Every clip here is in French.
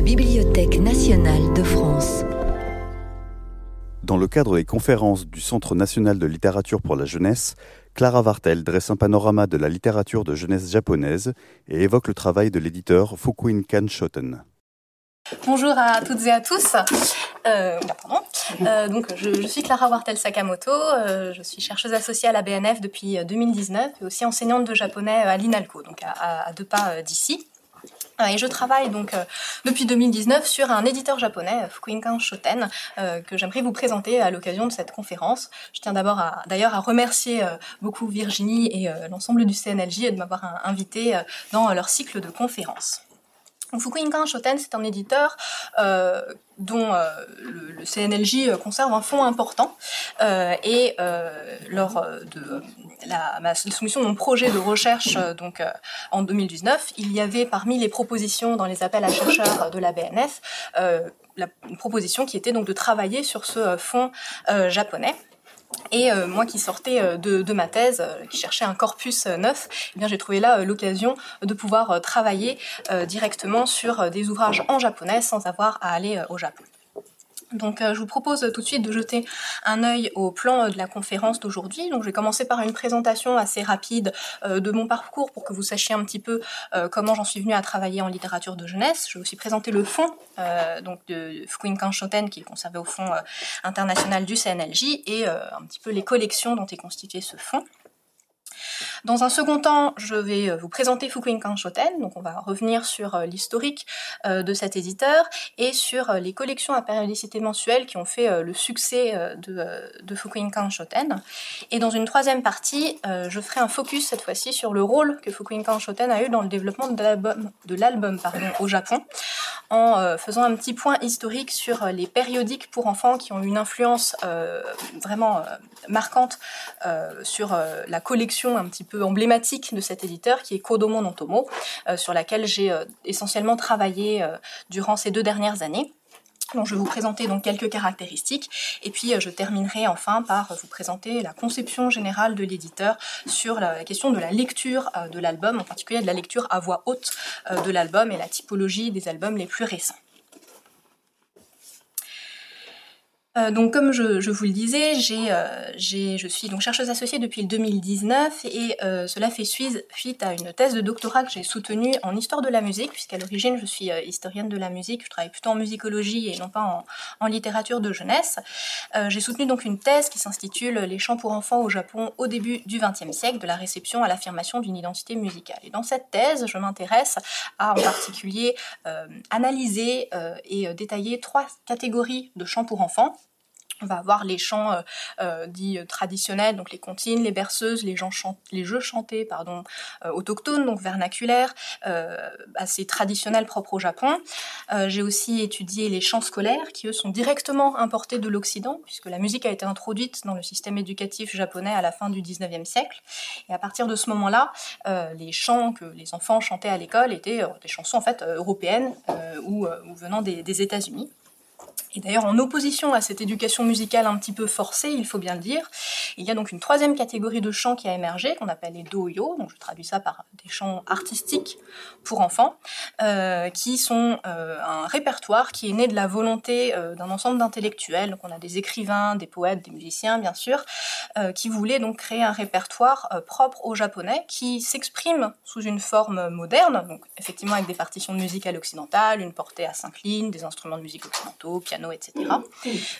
la Bibliothèque nationale de France. Dans le cadre des conférences du Centre national de littérature pour la jeunesse, Clara Vartel dresse un panorama de la littérature de jeunesse japonaise et évoque le travail de l'éditeur Fukuin Kan Shoten. Bonjour à toutes et à tous. Euh, euh, donc, je, suis Clara Wartel Sakamoto. Euh, je suis chercheuse associée à la BNF depuis 2019 et aussi enseignante de japonais à l'INALCO, donc à, deux pas d'ici. Et je travaille donc depuis 2019 sur un éditeur japonais, Fukuinkan Shoten, que j'aimerais vous présenter à l'occasion de cette conférence. Je tiens d'abord d'ailleurs à remercier beaucoup Virginie et l'ensemble du CNLJ de m'avoir invité dans leur cycle de conférences. Fukuinkan Shoten, c'est un éditeur euh, dont euh, le, CNLJ conserve un fonds important. Euh, et lors de la, ma soumission de mon projet de recherche donc en 2019, il y avait parmi les propositions dans les appels à chercheurs de la BNF la une proposition qui était donc de travailler sur ce fonds japonais. Et euh, moi qui sortais euh, de, ma thèse, euh, qui cherchais un corpus neuf, eh j'ai trouvé là l'occasion de pouvoir travailler directement sur des ouvrages en japonais sans avoir à aller au Japon. Donc euh, je vous propose tout de suite de jeter un œil au plan euh, de la conférence d'aujourd'hui. Donc je vais commencer par une présentation assez rapide euh, de mon parcours pour que vous sachiez un petit peu comment j'en suis venue à travailler en littérature de jeunesse. Je vais aussi présenter le fond donc de Fukuinkan Shoten qui est conservé au fond international du CNLJ et un petit peu les collections dont est constitué ce fonds. Dans un second temps, je vais euh, vous présenter Fukuinkan Shoten, donc on va revenir sur euh, l'historique euh, de cet éditeur et sur les collections à périodicité mensuelle qui ont fait le succès de, de Fukuinkan Shoten. Et dans une troisième partie, je ferai un focus cette fois-ci sur le rôle que Fukuinkan Shoten a eu dans le développement de l'album au Japon, en faisant un petit point historique sur les périodiques pour enfants qui ont eu une influence vraiment marquante sur la collection un petit peu emblématique de cet éditeur qui est Kodomo no Tomo, euh, sur laquelle j'ai euh, essentiellement travaillé euh, durant ces deux dernières années. Donc, je vais vous présenter donc quelques caractéristiques et puis je terminerai enfin par vous présenter la conception générale de l'éditeur sur la question de la lecture de l'album, en particulier de la lecture à voix haute de l'album et la typologie des albums les plus récents. Euh, donc comme je, vous le disais, euh, je suis donc chercheuse associée depuis le 2019 et euh, cela fait suite à une thèse de doctorat que j'ai soutenue en histoire de la musique, puisqu'à l'origine je suis historienne de la musique, je travaille plutôt en musicologie et non pas en, littérature de jeunesse. j'ai soutenu donc une thèse qui s'intitule Les chants pour enfants au Japon au début du XXe siècle, de la réception à l'affirmation d'une identité musicale. Et dans cette thèse, je m'intéresse à en particulier analyser et détailler trois catégories de chants pour enfants on va avoir les chants euh, euh, dits euh, traditionnels, donc les comptines, les berceuses, les, jeux chantés pardon, autochtones, donc vernaculaires, assez traditionnels propres au Japon. J'ai aussi étudié les chants scolaires qui, eux, sont directement importés de l'Occident, puisque la musique a été introduite dans le système éducatif japonais à la fin du 19e siècle. Et à partir de ce moment-là, les chants que les enfants chantaient à l'école étaient des chansons en européennes ou, venant des États-Unis. Et d'ailleurs, en opposition à cette éducation musicale un petit peu forcée, il faut bien le dire, il y a donc une troisième catégorie de chants qui a émergé, qu'on appelle les doyo, donc je traduis ça par des chants artistiques pour enfants, euh, qui sont euh, un répertoire qui est né de la volonté euh, d'un ensemble d'intellectuels, donc on a des écrivains, des poètes, des musiciens bien sûr, qui voulaient donc créer un répertoire propre aux japonais, qui s'exprime sous une forme moderne, donc effectivement avec des partitions musicales occidentales, une portée à cinq lignes, des instruments de musique occidentaux, piano, etc.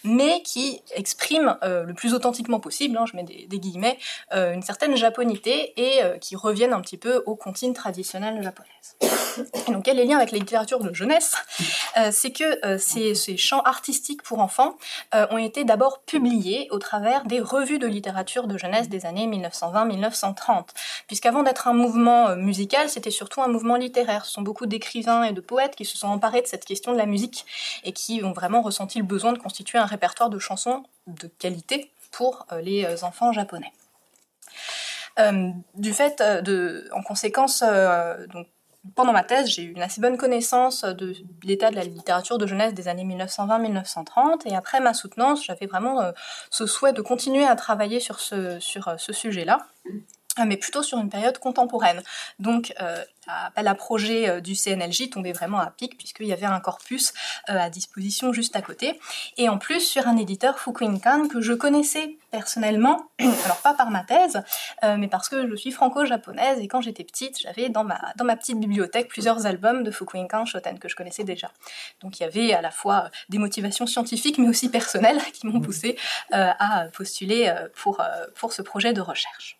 Mais qui exprime euh, le plus authentiquement possible, hein, je mets des, guillemets, euh, une certaine japonité et euh, qui reviennent un petit peu aux comptines traditionnelles japonaises. Et donc, quel est le lien avec la littérature de jeunesse? C'est que ces, ces, chants artistiques pour enfants ont été d'abord publiés au travers des revues de littérature de jeunesse des années 1920-1930, puisqu'avant d'être un mouvement musical, c'était surtout un mouvement littéraire. Ce sont beaucoup d'écrivains et de poètes qui se sont emparés de cette question de la musique et qui ont vraiment ressenti le besoin de constituer un répertoire de chansons de qualité pour euh, les euh, enfants japonais. Euh, du fait de, en conséquence, donc, pendant ma thèse, j'ai eu une assez bonne connaissance de l'état de la littérature de jeunesse des années 1920-1930, et après ma soutenance, j'avais vraiment ce souhait de continuer à travailler sur ce, sur ce sujet-là. Mais plutôt sur une période contemporaine. Donc, euh, l'appel à projet euh, du CNLJ tombait vraiment à pic puisqu'il y avait un corpus euh, à disposition juste à côté. Et en plus, sur un éditeur Fukuinkan que je connaissais personnellement, alors pas par ma thèse, mais parce que je suis franco-japonaise et quand j'étais petite, j'avais dans ma, dans ma petite bibliothèque plusieurs albums de Fukuinkan Shoten que je connaissais déjà. Donc il y avait à la fois des motivations scientifiques mais aussi personnelles qui m'ont poussé à postuler pour, pour ce projet de recherche.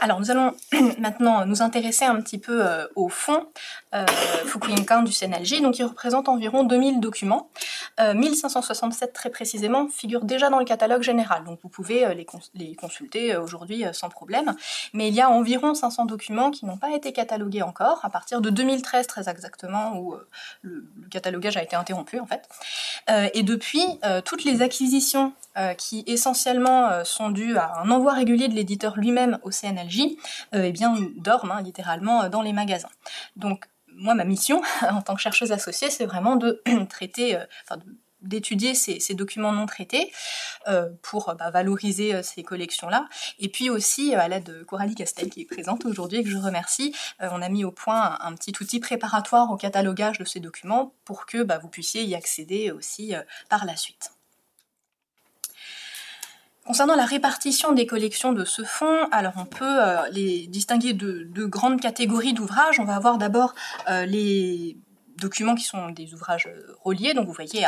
Alors nous allons maintenant nous intéresser un petit peu euh, au fond euh, Fukuyinkan du CNLJ, donc il représente environ 2000 documents. 1567 euh, très précisément figurent déjà dans le catalogue général, donc vous pouvez euh, les, consulter aujourd'hui sans problème. Mais il y a environ 500 documents qui n'ont pas été catalogués encore, à partir de 2013 très exactement, où le, le, catalogage a été interrompu en fait. et depuis, toutes les acquisitions qui essentiellement sont dues à un envoi régulier de l'éditeur lui-même au CNLJ, eh bien dorment hein, littéralement dans les magasins. Donc moi, ma mission en tant que chercheuse associée, c'est vraiment de traiter, euh, d'étudier ces, documents non traités euh, pour bah, valoriser euh, ces collections-là. Et puis aussi, à l'aide de Coralie Castel, qui est présente aujourd'hui et que je remercie, on a mis au point un, petit outil préparatoire au catalogage de ces documents pour que bah, vous puissiez y accéder aussi par la suite. Concernant la répartition des collections de ce fonds, alors on peut euh, les distinguer de deux grandes catégories d'ouvrages. On va avoir d'abord euh, les documents qui sont des ouvrages euh, reliés, donc vous voyez,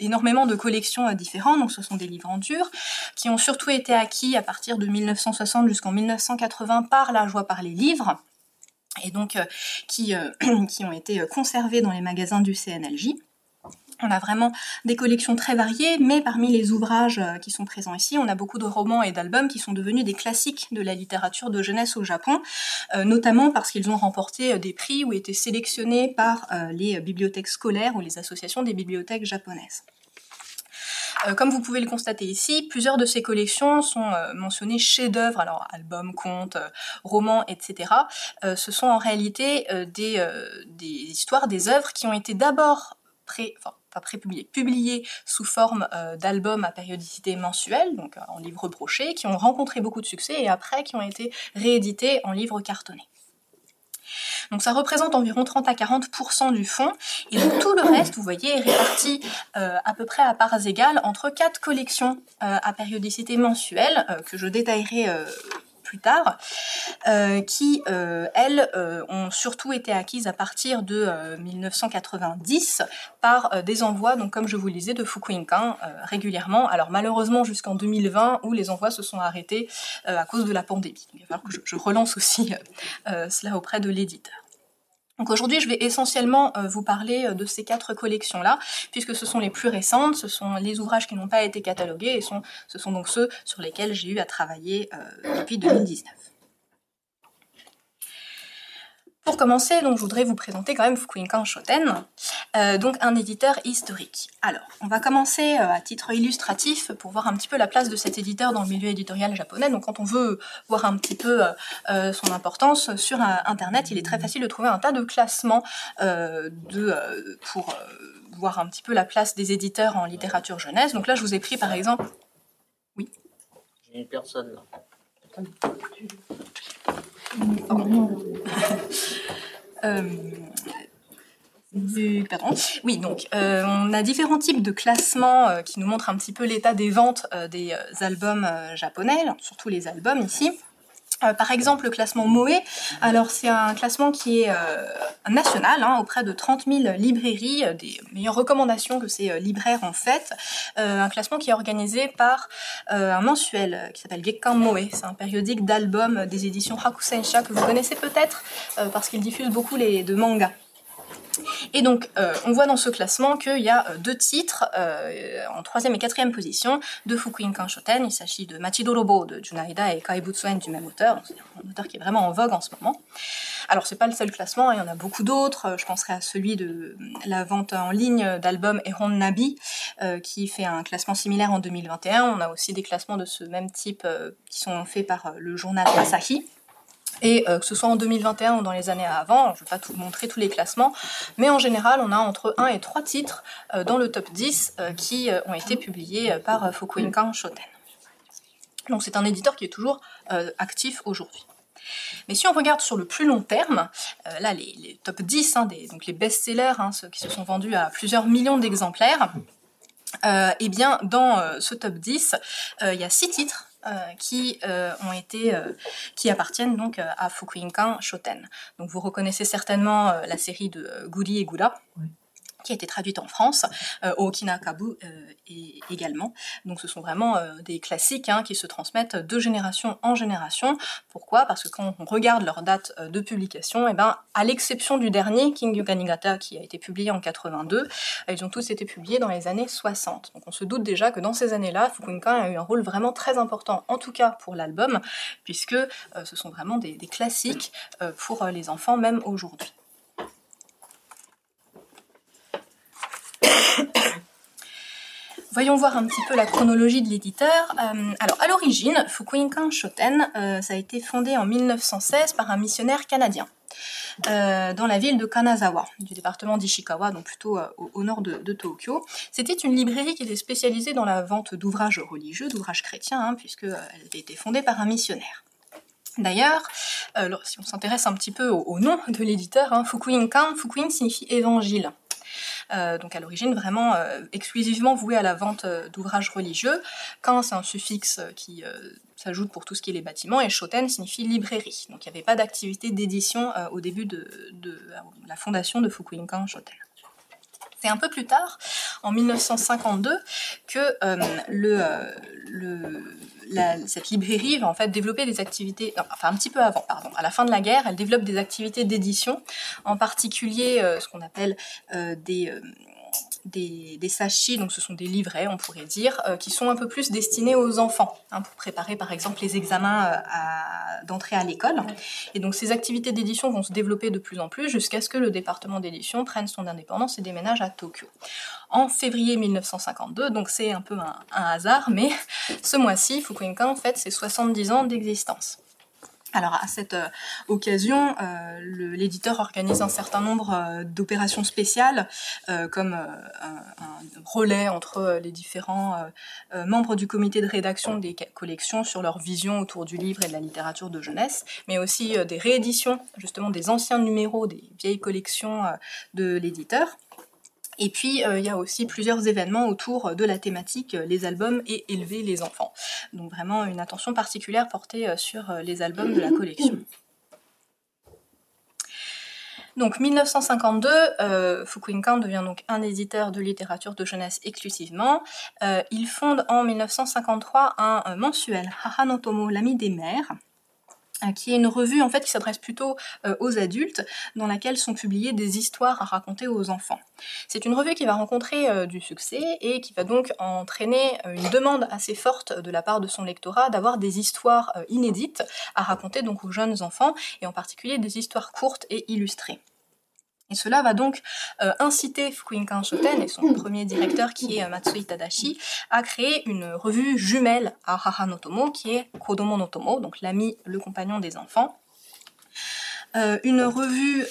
énormément de collections différentes, donc ce sont des livres en dur, qui ont surtout été acquis à partir de 1960 jusqu'en 1980 par la joie par les livres, et donc qui, qui ont été conservés dans les magasins du CNLJ. On a vraiment des collections très variées, mais parmi les ouvrages euh, qui sont présents ici, on a beaucoup de romans et d'albums qui sont devenus des classiques de la littérature de jeunesse au Japon, euh, notamment parce qu'ils ont remporté euh, des prix ou été sélectionnés par les bibliothèques scolaires ou les associations des bibliothèques japonaises. comme vous pouvez le constater ici, plusieurs de ces collections sont mentionnées chefs-d'œuvre, alors albums, contes, romans, etc. ce sont en réalité des, des histoires, des œuvres qui ont été d'abord pré, prépublié, publié sous forme euh, d'albums à périodicité mensuelle, donc euh, en livres brochés, qui ont rencontré beaucoup de succès et après qui ont été réédités en livres cartonnés. Donc ça représente environ 30 à 40% du fonds. Et donc tout le reste, vous voyez, est réparti euh, à peu près à parts égales entre quatre collections à périodicité mensuelle que je détaillerai tard, euh, qui, euh, elles, euh, ont surtout été acquises à partir de 1990 par des envois, donc comme je vous le disais, de Fukuinkan régulièrement. Alors malheureusement jusqu'en 2020 où les envois se sont arrêtés à cause de la pandémie. il va falloir que je relance aussi cela auprès de l'éditeur. Donc aujourd'hui, je vais essentiellement euh, vous parler euh, de ces quatre collections-là, puisque ce sont les plus récentes, ce sont les ouvrages qui n'ont pas été catalogués, et ce sont donc ceux sur lesquels j'ai eu à travailler euh, depuis 2019. Pour commencer, donc, je voudrais vous présenter quand même Fukuinkan Shoten, euh, donc un éditeur historique. Alors, on va commencer euh, à titre illustratif pour voir un petit peu la place de cet éditeur dans le milieu éditorial japonais. Donc, quand on veut voir un petit peu euh, son importance sur Internet, il est très facile de trouver un tas de classements de, pour voir un petit peu la place des éditeurs en littérature jeunesse. Donc là, je vous ai pris par exemple... Oui J'ai une personne là. Euh, pardon. Oui, donc euh, on a différents types de classements euh, qui nous montrent un petit peu l'état des ventes des albums japonais, surtout les albums ici. Euh, par exemple, le classement Moe, alors c'est un classement qui est euh, national, hein, auprès de 30 000 librairies, euh, des meilleures recommandations que ces libraires ont faites. un classement qui est organisé par un mensuel qui s'appelle Gekkan Moe. C'est un périodique d'albums des éditions Hakusensha que vous connaissez peut-être parce qu'il diffuse beaucoup les, de mangas. Et donc, euh, on voit dans ce classement qu'il y a euh, deux titres euh, en troisième et quatrième position de Fukuin Shoten. Il s'agit de Machidorobo de Junaida et Kaibutsuen du même auteur. Un auteur qui est vraiment en vogue en ce moment. Alors, c'est pas le seul classement, il y en a beaucoup d'autres. Je penserai à celui de la vente en ligne d'albums Ehon Nabi, qui fait un classement similaire en 2021. On a aussi des classements de ce même type qui sont faits par le journal Asahi. Et euh, que ce soit en 2021 ou dans les années avant, je ne vais pas tout montrer tous les classements, mais en général, on a entre 1 et 3 titres euh, dans le top 10 euh, qui ont été publiés par Fukuinkan Shoten. Donc c'est un éditeur qui est toujours actif aujourd'hui. Mais si on regarde sur le plus long terme, là les, top 10, hein, donc les best-sellers, hein, ceux qui se sont vendus à plusieurs millions d'exemplaires, eh bien dans ce top 10, il y a six titres qui euh, ont été, euh, qui appartiennent donc à Fukuinkan Shoten. Donc vous reconnaissez certainement la série de Guri et Gura qui a été traduite en France, euh, au Kinakabu euh, également. Donc ce sont vraiment euh, des classiques hein, qui se transmettent de génération en génération. Pourquoi? Parce que quand on regarde leur date de publication, et eh ben, à l'exception du dernier, King Yuga Nigata, qui a été publié en 82, ils ont tous été publiés dans les années 60. Donc on se doute déjà que dans ces années-là, Fukuinkan a eu un rôle vraiment très important, en tout cas pour l'album, puisque ce sont vraiment des classiques pour les enfants, même aujourd'hui. Voyons voir un petit peu la chronologie de l'éditeur. Euh, alors, à l'origine, Fukuinkan Shoten, euh, ça a été fondé en 1916 par un missionnaire canadien. Euh, dans la ville de Kanazawa, du département d'Ishikawa, donc plutôt au, nord de, Tokyo. C'était une librairie qui était spécialisée dans la vente d'ouvrages religieux, d'ouvrages chrétiens, hein, puisqu'elle avait été fondée par un missionnaire. D'ailleurs, si on s'intéresse un petit peu au, nom de l'éditeur, hein, Fukuinkan, Fukuin signifie évangile. Euh, donc à l'origine vraiment euh, exclusivement voué à la vente euh, d'ouvrages religieux. Quand c'est un suffixe qui s'ajoute pour tout ce qui est les bâtiments, et Shoten signifie librairie. Donc il n'y avait pas d'activité d'édition au début de, la fondation de Fukuinkan Shoten. C'est un peu plus tard, en 1952, que le, cette librairie va en fait développer des activités, enfin un petit peu avant, pardon, à la fin de la guerre, elle développe des activités d'édition, en particulier euh, ce qu'on appelle euh, des, euh, des, des sachis, donc ce sont des livrets, on pourrait dire, qui sont un peu plus destinés aux enfants, hein, pour préparer par exemple les examens d'entrée à l'école. Et donc ces activités d'édition vont se développer de plus en plus jusqu'à ce que le département d'édition prenne son indépendance et déménage à Tokyo en février 1952, donc c'est un peu un, hasard, mais ce mois-ci, Fukuoka en fait ses 70 ans d'existence. Alors à cette euh, occasion, euh, l'éditeur organise un certain nombre euh, d'opérations spéciales, comme un, relais entre les différents membres du comité de rédaction des collections sur leur vision autour du livre et de la littérature de jeunesse, mais aussi des rééditions justement des anciens numéros des vieilles collections de l'éditeur. Et puis, euh, il y a aussi plusieurs événements autour de la thématique euh, les albums et élever les enfants. Donc vraiment une attention particulière portée euh, sur les albums de la collection. Donc 1952, euh, Fukuinkan devient donc un éditeur de littérature de jeunesse exclusivement. il fonde en 1953 un, mensuel, Hahanotomo, l'ami des mères, euh, qui est une revue en fait qui s'adresse plutôt euh, aux adultes, dans laquelle sont publiées des histoires à raconter aux enfants. C'est une revue qui va rencontrer euh, du succès et qui va donc entraîner une demande assez forte de la part de son lectorat d'avoir des histoires inédites à raconter donc aux jeunes enfants et en particulier des histoires courtes et illustrées. Et cela va donc euh, inciter Fukuinkan Shoten et son premier directeur qui est euh, Matsui Tadashi à créer une revue jumelle à Haha no Tomo qui est Kodomo no Tomo, donc l'ami, le compagnon des enfants. Euh, une revue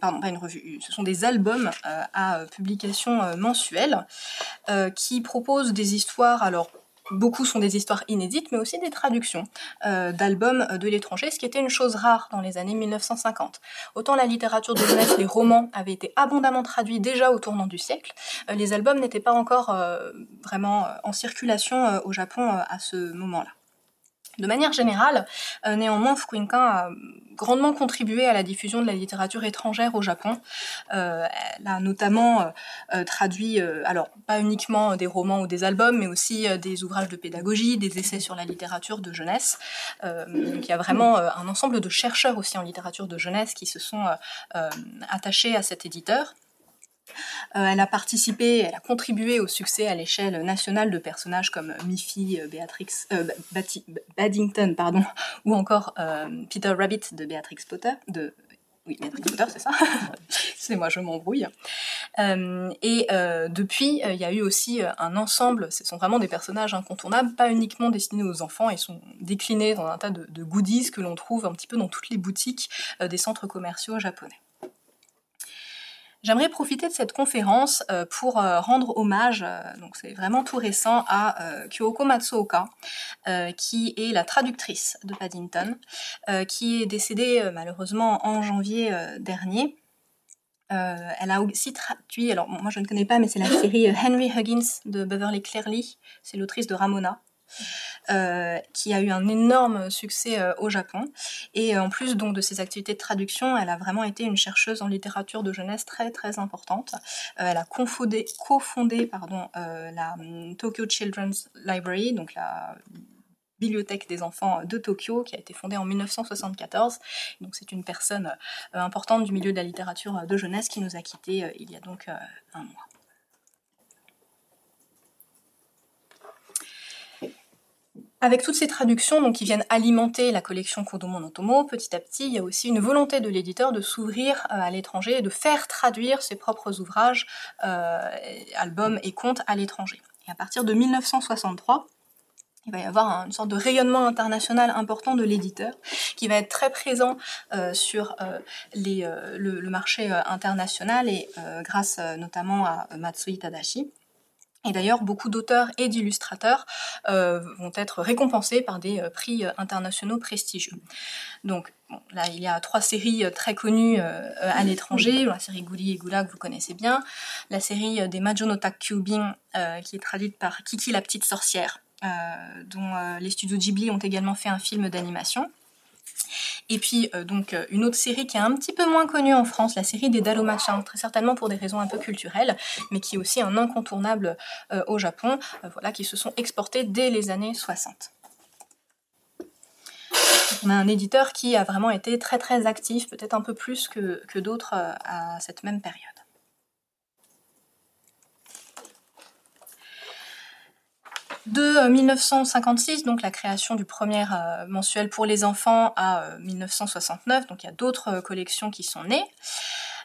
pardon, pas une revue, ce sont des albums à publication mensuelle qui proposent des histoires, alors Beaucoup sont des histoires inédites, mais aussi des traductions euh, d'albums de l'étranger, ce qui était une chose rare dans les années 1950. Autant la littérature de jeunesse, les romans avaient été abondamment traduits déjà au tournant du siècle, euh, les albums n'étaient pas encore euh, vraiment en circulation au Japon à ce moment-là. De manière générale, euh, néanmoins, Fukuinkan a grandement contribué à la diffusion de la littérature étrangère au Japon. Euh, elle a notamment euh, traduit, alors pas uniquement des romans ou des albums, mais aussi des ouvrages de pédagogie, des essais sur la littérature de jeunesse. donc il y a vraiment un ensemble de chercheurs aussi en littérature de jeunesse qui se sont attachés à cet éditeur. Euh, elle a participé, elle a contribué au succès à l'échelle nationale de personnages comme Miffy, euh, Beatrix, euh, Baddington, pardon, ou encore Peter Rabbit de Beatrix Potter, oui, Beatrix Potter, c'est ça? c'est moi, je m'embrouille. et depuis, il y a eu aussi un ensemble. Ce sont vraiment des personnages incontournables, pas uniquement destinés aux enfants. Ils sont déclinés dans un tas de goodies que l'on trouve un petit peu dans toutes les boutiques des centres commerciaux japonais. J'aimerais profiter de cette conférence pour rendre hommage, donc c'est vraiment tout récent, à Kyoko Matsuoka, qui est la traductrice de Paddington, qui est décédée malheureusement en janvier dernier. elle a aussi traduit, alors moi je ne connais pas, mais c'est la série Henry Huggins de Beverly Clearly, c'est l'autrice de Ramona. Euh, qui a eu un énorme succès euh, au Japon. Et euh, en plus donc de ses activités de traduction, elle a vraiment été une chercheuse en littérature de jeunesse très très importante. elle a cofondé, cofondé pardon, la um, Tokyo Children's Library, donc la bibliothèque des enfants de Tokyo, qui a été fondée en 1974. Donc c'est une personne importante du milieu de la littérature de jeunesse qui nous a quittés il y a donc un mois. Avec toutes ces traductions donc, qui viennent alimenter la collection Kodomo no Tomo, petit à petit, il y a aussi une volonté de l'éditeur de s'ouvrir euh, à l'étranger et de faire traduire ses propres ouvrages, euh, albums et contes à l'étranger. Et à partir de 1963, il va y avoir une sorte de rayonnement international important de l'éditeur qui va être très présent euh, sur les, le, marché international et grâce notamment à Matsui Tadashi. Et d'ailleurs, beaucoup d'auteurs et d'illustrateurs euh, vont être récompensés par des euh, prix euh, internationaux prestigieux. Donc là, il y a trois séries très connues à l'étranger. La série Guli et Gula que vous connaissez bien. La série des Majo no Takyubin qui est traduite par Kiki la petite sorcière, dont les studios Ghibli ont également fait un film d'animation. Et puis euh, donc euh, une autre série qui est un petit peu moins connue en France, la série des Dalomachins, très certainement pour des raisons un peu culturelles, mais qui est aussi un incontournable euh, au Japon, voilà, qui se sont exportés dès les années 60. On a un éditeur qui a vraiment été très très actif, peut-être un peu plus que d'autres à cette même période. De 1956, euh, donc la création du premier euh, mensuel pour les enfants, à 1969, euh, donc il y a d'autres collections qui sont nées.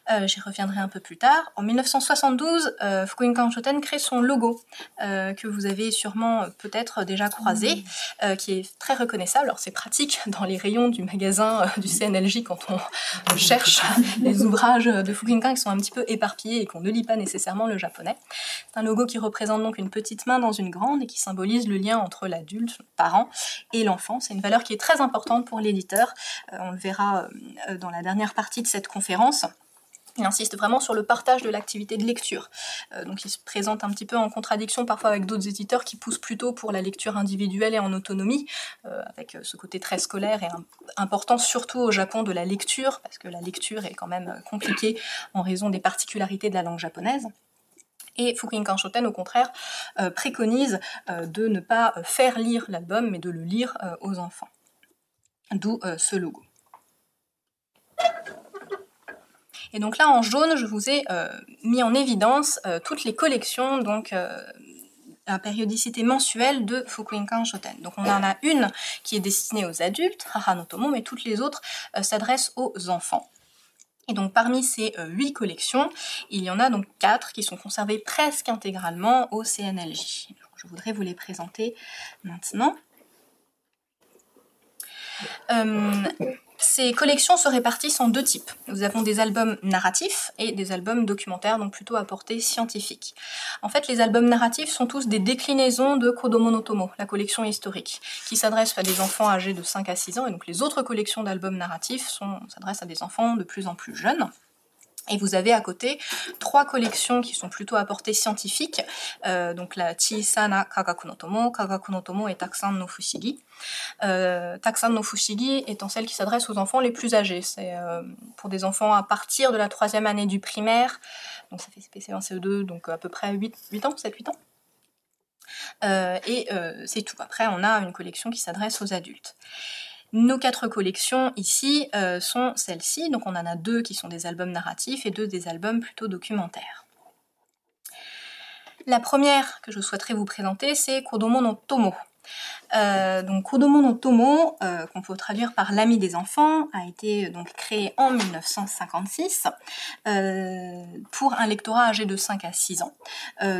Euh, j'y reviendrai un peu plus tard. En 1972, euh, Shoten crée son logo, euh, que vous avez sûrement peut-être déjà croisé, euh, qui est très reconnaissable. Alors c'est pratique dans les rayons du magasin du CNLJ quand on cherche les ouvrages de Fukuinkan qui sont un petit peu éparpillés et qu'on ne lit pas nécessairement le japonais. C'est un logo qui représente donc une petite main dans une grande et qui symbolise le lien entre l'adulte, le parent, et l'enfant. C'est une valeur qui est très importante pour l'éditeur. on le verra dans la dernière partie de cette conférence. Il insiste vraiment sur le partage de l'activité de lecture. Euh, donc il se présente un petit peu en contradiction parfois avec d'autres éditeurs qui poussent plutôt pour la lecture individuelle et en autonomie, euh, avec euh, ce côté très scolaire et important surtout au Japon de la lecture, parce que la lecture est quand même compliquée en raison des particularités de la langue japonaise. Et Fukuin Shoten, au contraire, préconise de ne pas faire lire l'album, mais de le lire aux enfants. D'où ce logo. Et donc là, en jaune, je vous ai euh, mis en évidence euh, toutes les collections, donc euh, à périodicité mensuelle de Fukuinkan Shoten. Donc on en a une qui est destinée aux adultes, Haha no Tomo, mais toutes les autres s'adressent aux enfants. Et donc parmi ces huit collections, il y en a donc quatre qui sont conservées presque intégralement au CNLJ. Je voudrais vous les présenter maintenant. Ces collections se répartissent en deux types. Nous avons des albums narratifs et des albums documentaires, donc plutôt à portée scientifique. En fait, les albums narratifs sont tous des déclinaisons de Kodomo no Tomo, la collection historique, qui s'adresse à des enfants âgés de 5 à 6 ans, et donc les autres collections d'albums narratifs s'adressent à des enfants de plus en plus jeunes. Et vous avez à côté trois collections qui sont plutôt à portée scientifique, euh, donc la Chisana Kagaku no Tomo, Kagaku no Tomo et Taksan no Fushigi. Euh, no Fushigi étant celle qui s'adresse aux enfants les plus âgés. C'est euh, pour des enfants à partir de la troisième année du primaire, donc ça fait CPC1, CE2, donc à peu près 8, 8 ans, 7-8 ans. Euh, et c'est tout. Après, on a une collection qui s'adresse aux adultes. Nos quatre collections ici euh, sont celles-ci, donc on en a deux qui sont des albums narratifs et deux des albums plutôt documentaires. La première que je souhaiterais vous présenter, c'est Kodomo no Tomo. Euh, donc Kodomo no Tomo, euh, qu'on peut traduire par l'ami des enfants, a été donc créé en 1956 euh, pour un lectorat âgé de 5 à 6 ans.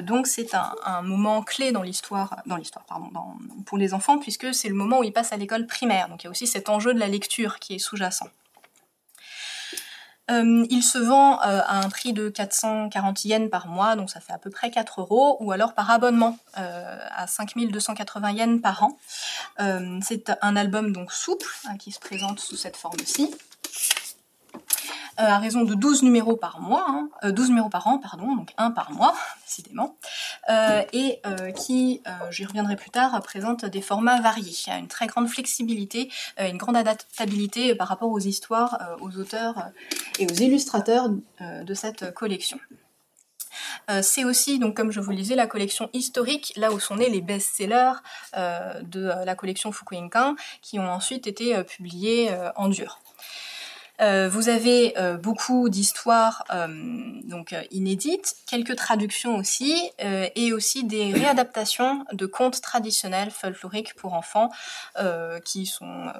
donc c'est un, moment clé dans l'histoire, pour les enfants puisque c'est le moment où ils passent à l'école primaire. Donc il y a aussi cet enjeu de la lecture qui est sous-jacent. Il se vend à un prix de 440 yens par mois, donc ça fait à peu près 4 euros, ou alors par abonnement à 5280 yens par an. c'est un album donc souple hein, qui se présente sous cette forme-ci. Euh, à raison de 12 numéros par mois, hein, 12 euh, numéros par an, pardon, donc un par mois, décidément, euh, et qui, j'y reviendrai plus tard, présente des formats variés. Une très grande flexibilité, une grande adaptabilité par rapport aux histoires, aux auteurs et aux illustrateurs de cette collection. c'est aussi, comme je vous le disais, la collection historique, là où sont nés les best-sellers de la collection Fukuinkan, qui ont ensuite été publiés en dur. Euh, vous avez euh, beaucoup d'histoires euh, donc inédites, quelques traductions aussi, et aussi des réadaptations de contes traditionnels folkloriques pour enfants qui sont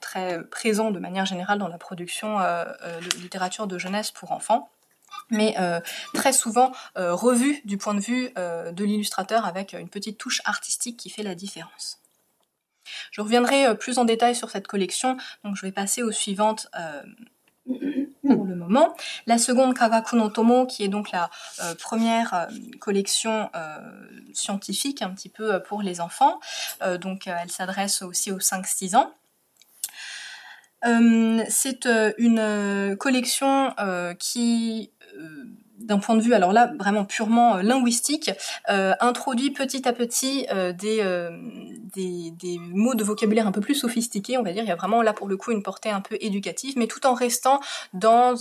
très présents de manière générale dans la production de littérature de jeunesse pour enfants mais très souvent revus du point de vue de l'illustrateur avec une petite touche artistique qui fait la différence. Je reviendrai euh, plus en détail sur cette collection, donc je vais passer aux suivantes euh, pour le moment. La seconde, Kawaku no Tomo, qui est donc la euh, première collection scientifique un petit peu pour les enfants. donc elle s'adresse aussi aux 5-6 ans. c'est une collection qui d'un point de vue, alors là, vraiment purement euh, linguistique, euh, introduit petit à petit euh, des, mots de vocabulaire un peu plus sophistiqués, on va dire. Il y a vraiment là pour le coup une portée un peu éducative, mais tout en restant dans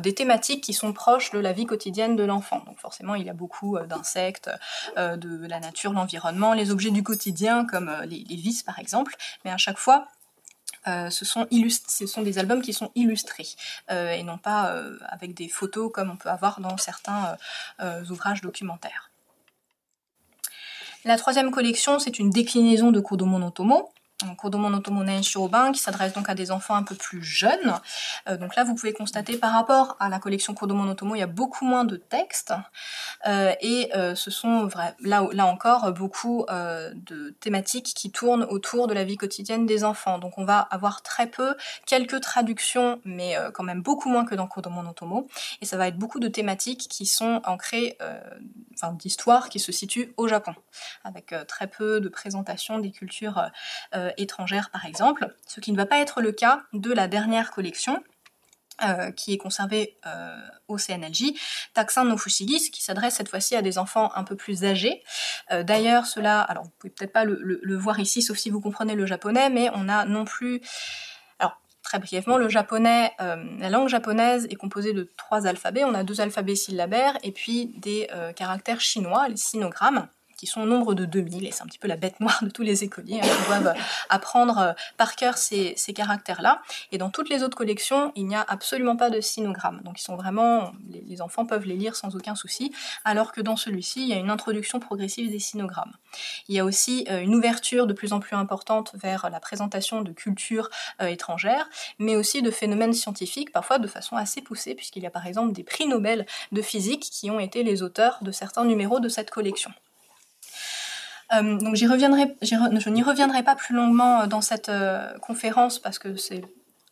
des thématiques qui sont proches de la vie quotidienne de l'enfant. Donc forcément, il y a beaucoup d'insectes, de la nature, l'environnement, les objets du quotidien comme les vis par exemple, mais à chaque fois, euh, ce, sont des albums qui sont illustrés euh, et non pas euh, avec des photos comme on peut avoir dans certains ouvrages documentaires. La troisième collection, c'est une déclinaison de Kodomo no Tomo. Kodomo no Tomonen Shirobin, qui s'adresse donc à des enfants un peu plus jeunes. Euh, donc là, vous pouvez constater par rapport à la collection Kodomo no Tomo, il y a beaucoup moins de textes. Euh, et euh, ce sont là, encore beaucoup de thématiques qui tournent autour de la vie quotidienne des enfants. Donc on va avoir très peu, quelques traductions, mais quand même beaucoup moins que dans Kodomo no Tomo. Et ça va être beaucoup de thématiques qui sont ancrées, enfin d'histoires qui se situent au Japon, avec très peu de présentations des cultures étrangères par exemple, ce qui ne va pas être le cas de la dernière collection, euh, qui est conservée euh, au CNLJ, Taxan no qui s'adresse cette fois-ci à des enfants un peu plus âgés. D'ailleurs, cela, alors vous pouvez peut-être pas le, voir ici, sauf si vous comprenez le japonais, mais on a non plus, alors très brièvement, le japonais, la langue japonaise est composée de trois alphabets. On a deux alphabets syllabaires et puis des caractères chinois, les sinogrammes qui sont au nombre de 2000, et c'est un petit peu la bête noire de tous les écoliers, hein, qui doivent apprendre euh, par cœur ces, caractères-là. Et dans toutes les autres collections, il n'y a absolument pas de sinogrammes. Donc ils sont vraiment, les, enfants peuvent les lire sans aucun souci, alors que dans celui-ci, il y a une introduction progressive des sinogrammes. Il y a aussi euh, une ouverture de plus en plus importante vers la présentation de cultures euh, étrangères, mais aussi de phénomènes scientifiques, parfois de façon assez poussée, puisqu'il y a par exemple des prix Nobel de physique qui ont été les auteurs de certains numéros de cette collection. Euh, donc j'y reviendrai, je n'y reviendrai pas plus longuement euh, dans cette euh, conférence parce que c'est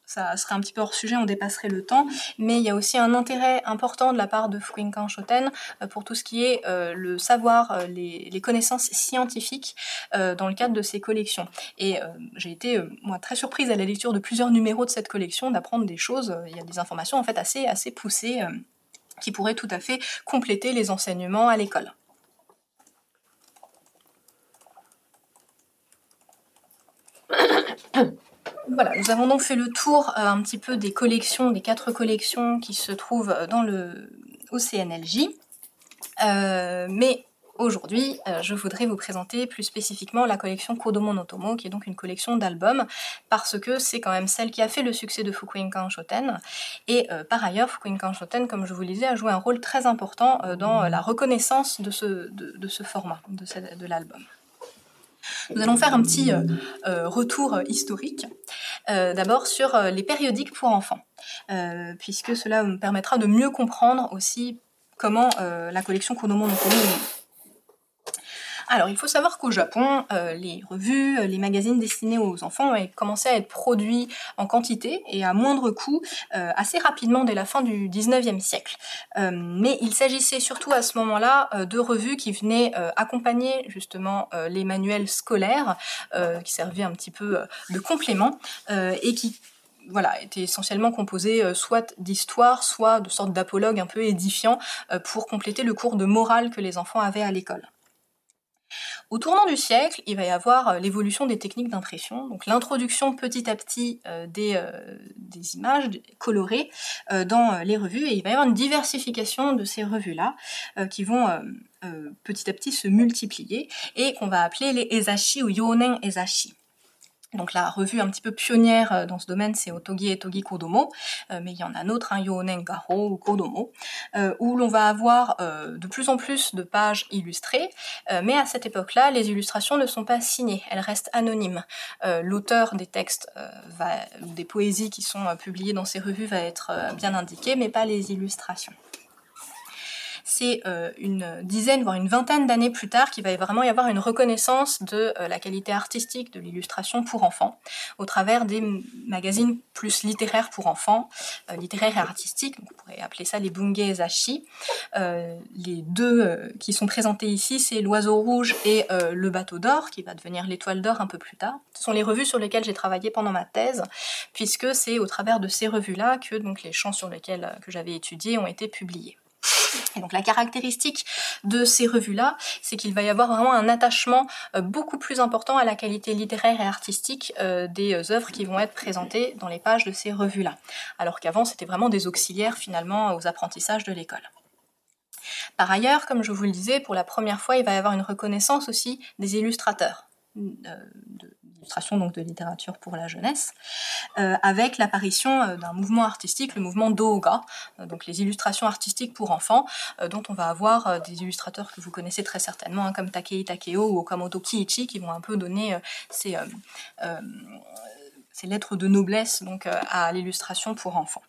ça serait un petit peu hors sujet, on dépasserait le temps, mais il y a aussi un intérêt important de la part de Fuinkan Shoten pour tout ce qui est le savoir, les, connaissances scientifiques dans le cadre de ces collections. Et j'ai été moi très surprise à la lecture de plusieurs numéros de cette collection d'apprendre des choses. Il y a des informations en fait assez assez poussées qui pourraient tout à fait compléter les enseignements à l'école. Voilà, nous avons donc fait le tour euh, un petit peu des collections, des quatre collections qui se trouvent dans le, au CNLJ. Euh, mais aujourd'hui, euh, je voudrais vous présenter plus spécifiquement la collection Kodomo no Tomo, qui est donc une collection d'albums, parce que c'est quand même celle qui a fait le succès de Fukuinkan Shoten. Et par ailleurs, Fukuinkan Shoten, comme je vous le disais, a joué un rôle très important dans la reconnaissance de ce, format, de l'album. Nous allons faire un petit euh, euh, retour historique, euh, d'abord sur les périodiques pour enfants, puisque cela me permettra de mieux comprendre aussi comment la collection Kono Alors, il faut savoir qu'au Japon, euh, les revues, euh, les magazines destinés aux enfants ont commencé à être produits en quantité et à moindre coût euh, assez rapidement dès la fin du 19e siècle. mais il s'agissait surtout à ce moment-là de revues qui venaient accompagner justement les manuels scolaires, qui servaient un petit peu de complément et qui voilà, étaient essentiellement composés soit d'histoire, soit de sortes d'apologues un peu édifiants pour compléter le cours de morale que les enfants avaient à l'école. Au tournant du siècle, il va y avoir euh, l'évolution des techniques d'impression, donc l'introduction petit à petit euh, euh, des, images colorées dans les revues, et il va y avoir une diversification de ces revues-là qui vont petit à petit se multiplier et qu'on va appeler les ezashi ou yonen ezashi. Donc la revue un petit peu pionnière euh, dans ce domaine, c'est Otogi et Togi Kodomo, euh, mais il y en a un autre, hein, ou Kodomo, euh, où l'on va avoir de plus en plus de pages illustrées, mais à cette époque-là, les illustrations ne sont pas signées, elles restent anonymes. L'auteur des textes des poésies qui sont publiées dans ces revues va être bien indiqué, mais pas les illustrations c'est euh, une dizaine, voire une vingtaine d'années plus tard qu'il va vraiment y avoir une reconnaissance de euh, la qualité artistique de l'illustration pour enfants, au travers des magazines plus littéraires pour enfants, euh, littéraires et artistiques, on pourrait appeler ça les bunge zashi. les deux qui sont présentés ici, c'est l'oiseau rouge et le bateau d'or, qui va devenir l'étoile d'or un peu plus tard. Ce sont les revues sur lesquelles j'ai travaillé pendant ma thèse, puisque c'est au travers de ces revues-là que donc les chants sur lesquels que j'avais étudié ont été publiés. Donc la caractéristique de ces revues-là, c'est qu'il va y avoir vraiment un attachement euh, beaucoup plus important à la qualité littéraire et artistique euh, des euh, œuvres qui vont être présentées dans les pages de ces revues-là. Alors qu'avant, c'était vraiment des auxiliaires finalement aux apprentissages de l'école. Par ailleurs, comme je vous le disais, pour la première fois, il va y avoir une reconnaissance aussi des illustrateurs, donc de littérature pour la jeunesse, euh, avec l'apparition euh, d'un mouvement artistique, le mouvement Doga, euh, donc les illustrations artistiques pour enfants, dont on va avoir des illustrateurs que vous connaissez très certainement, hein, comme Takei Takeo ou Okamoto Kiichi, qui vont un peu donner ces, ces lettres de noblesse donc, à l'illustration pour enfants.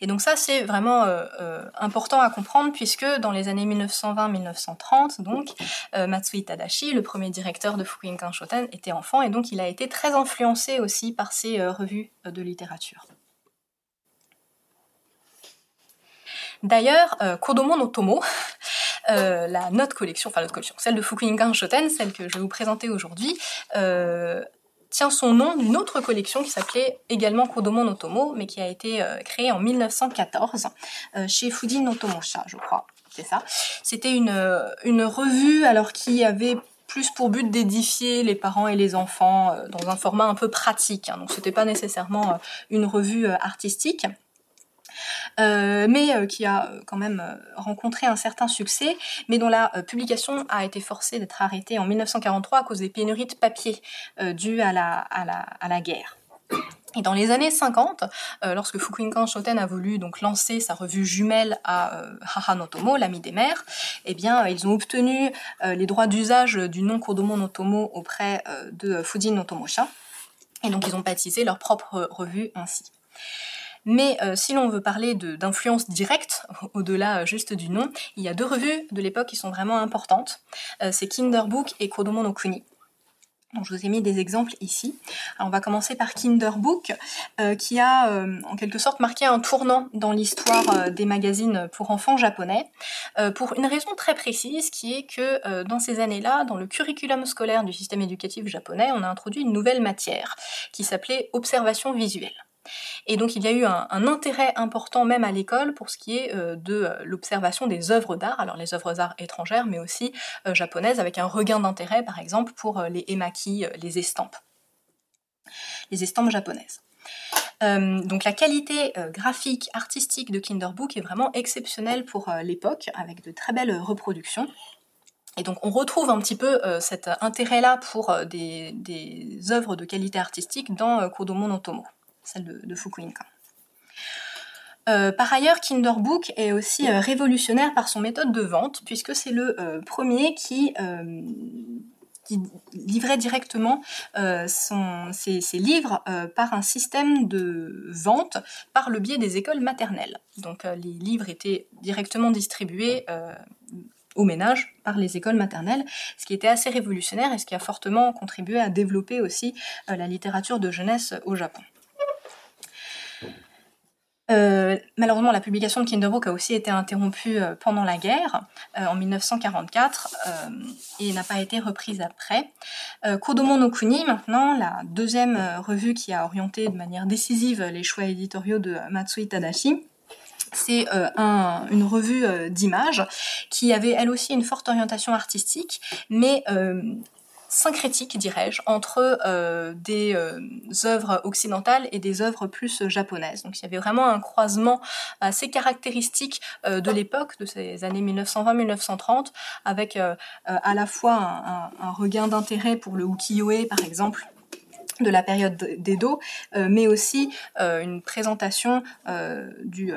Et donc ça, c'est vraiment euh, euh, important à comprendre puisque dans les années 1920-1930, donc euh, Matsui Tadashi, le premier directeur de Fukuinkan Shoten, était enfant et donc il a été très influencé aussi par ces revues de littérature. D'ailleurs, Kodomo no Tomo, la note collection, enfin notre collection, celle de Fukuinkan Shoten, celle que je vais vous présenter aujourd'hui, tient son nom d'une autre collection qui s'appelait également Kodomo no Tomo, mais qui a été euh, créée en 1914 euh, chez Fujin no Tomosha, je crois. C'est ça. C'était une, euh, une revue alors qui avait plus pour but d'édifier les parents et les enfants dans un format un peu pratique. Hein. Donc c'était pas nécessairement une revue artistique. Euh, mais euh, qui a euh, quand même rencontré un certain succès, mais dont la publication a été forcée d'être arrêtée en 1943 à cause des pénuries de papier dues à la, à la, à la guerre. Et dans les années 50, lorsque Fukuinkan Shoten a voulu donc lancer sa revue jumelle à euh, Haha Notomo, l'ami des mères, eh bien ils ont obtenu les droits d'usage du nom Kodomo Notomo auprès de Fujin et donc ils ont baptisé leur propre revue ainsi. Mais euh, si l'on veut parler d'influence directe, au-delà euh, juste du nom, il y a deux revues de l'époque qui sont vraiment importantes. Euh, c'est Kinderbook et Kodomo no Kuni. Je vous ai mis des exemples ici. on va commencer par Kinderbook, qui a en quelque sorte marqué un tournant dans l'histoire des magazines pour enfants japonais, pour une raison très précise, qui est que dans ces années-là, dans le curriculum scolaire du système éducatif japonais, on a introduit une nouvelle matière qui s'appelait observation visuelle. Et donc il y a eu un, intérêt important même à l'école pour ce qui est euh, de euh, l'observation des œuvres d'art, alors les œuvres d'art étrangères mais aussi euh, japonaises, avec un regain d'intérêt par exemple pour les emaki, les estampes, les estampes japonaises. donc la qualité graphique, artistique de Kinderbook est vraiment exceptionnelle pour l'époque, avec de très belles reproductions. Et donc on retrouve un petit peu cet intérêt-là pour des, œuvres de qualité artistique dans Kodomo no Tomo celle de. Euh, par ailleurs, Kinderbook est aussi euh, révolutionnaire par son méthode de vente, puisque c'est le euh, premier qui, livrait directement ses, ses, livres par un système de vente par le biais des écoles maternelles. Donc les livres étaient directement distribués au ménage par les écoles maternelles, ce qui était assez révolutionnaire et ce qui a fortement contribué à développer aussi la littérature de jeunesse au Japon. Euh, malheureusement, la publication de Kinderbook a aussi été interrompue euh, pendant la guerre, euh, en 1944, et n'a pas été reprise après. Kodomo no Kuni, maintenant, la deuxième revue qui a orienté de manière décisive les choix éditoriaux de Matsui Tadashi, c'est une revue d'images qui avait elle aussi une forte orientation artistique, mais syncrétique, dirais-je, entre euh, des euh, œuvres occidentales et des œuvres plus japonaises. Donc il y avait vraiment un croisement assez caractéristique euh, de l'époque, de ces années 1920-1930, avec à la fois un, regain d'intérêt pour le ukiyo-e, par exemple, de la période d'Edo, mais aussi une présentation du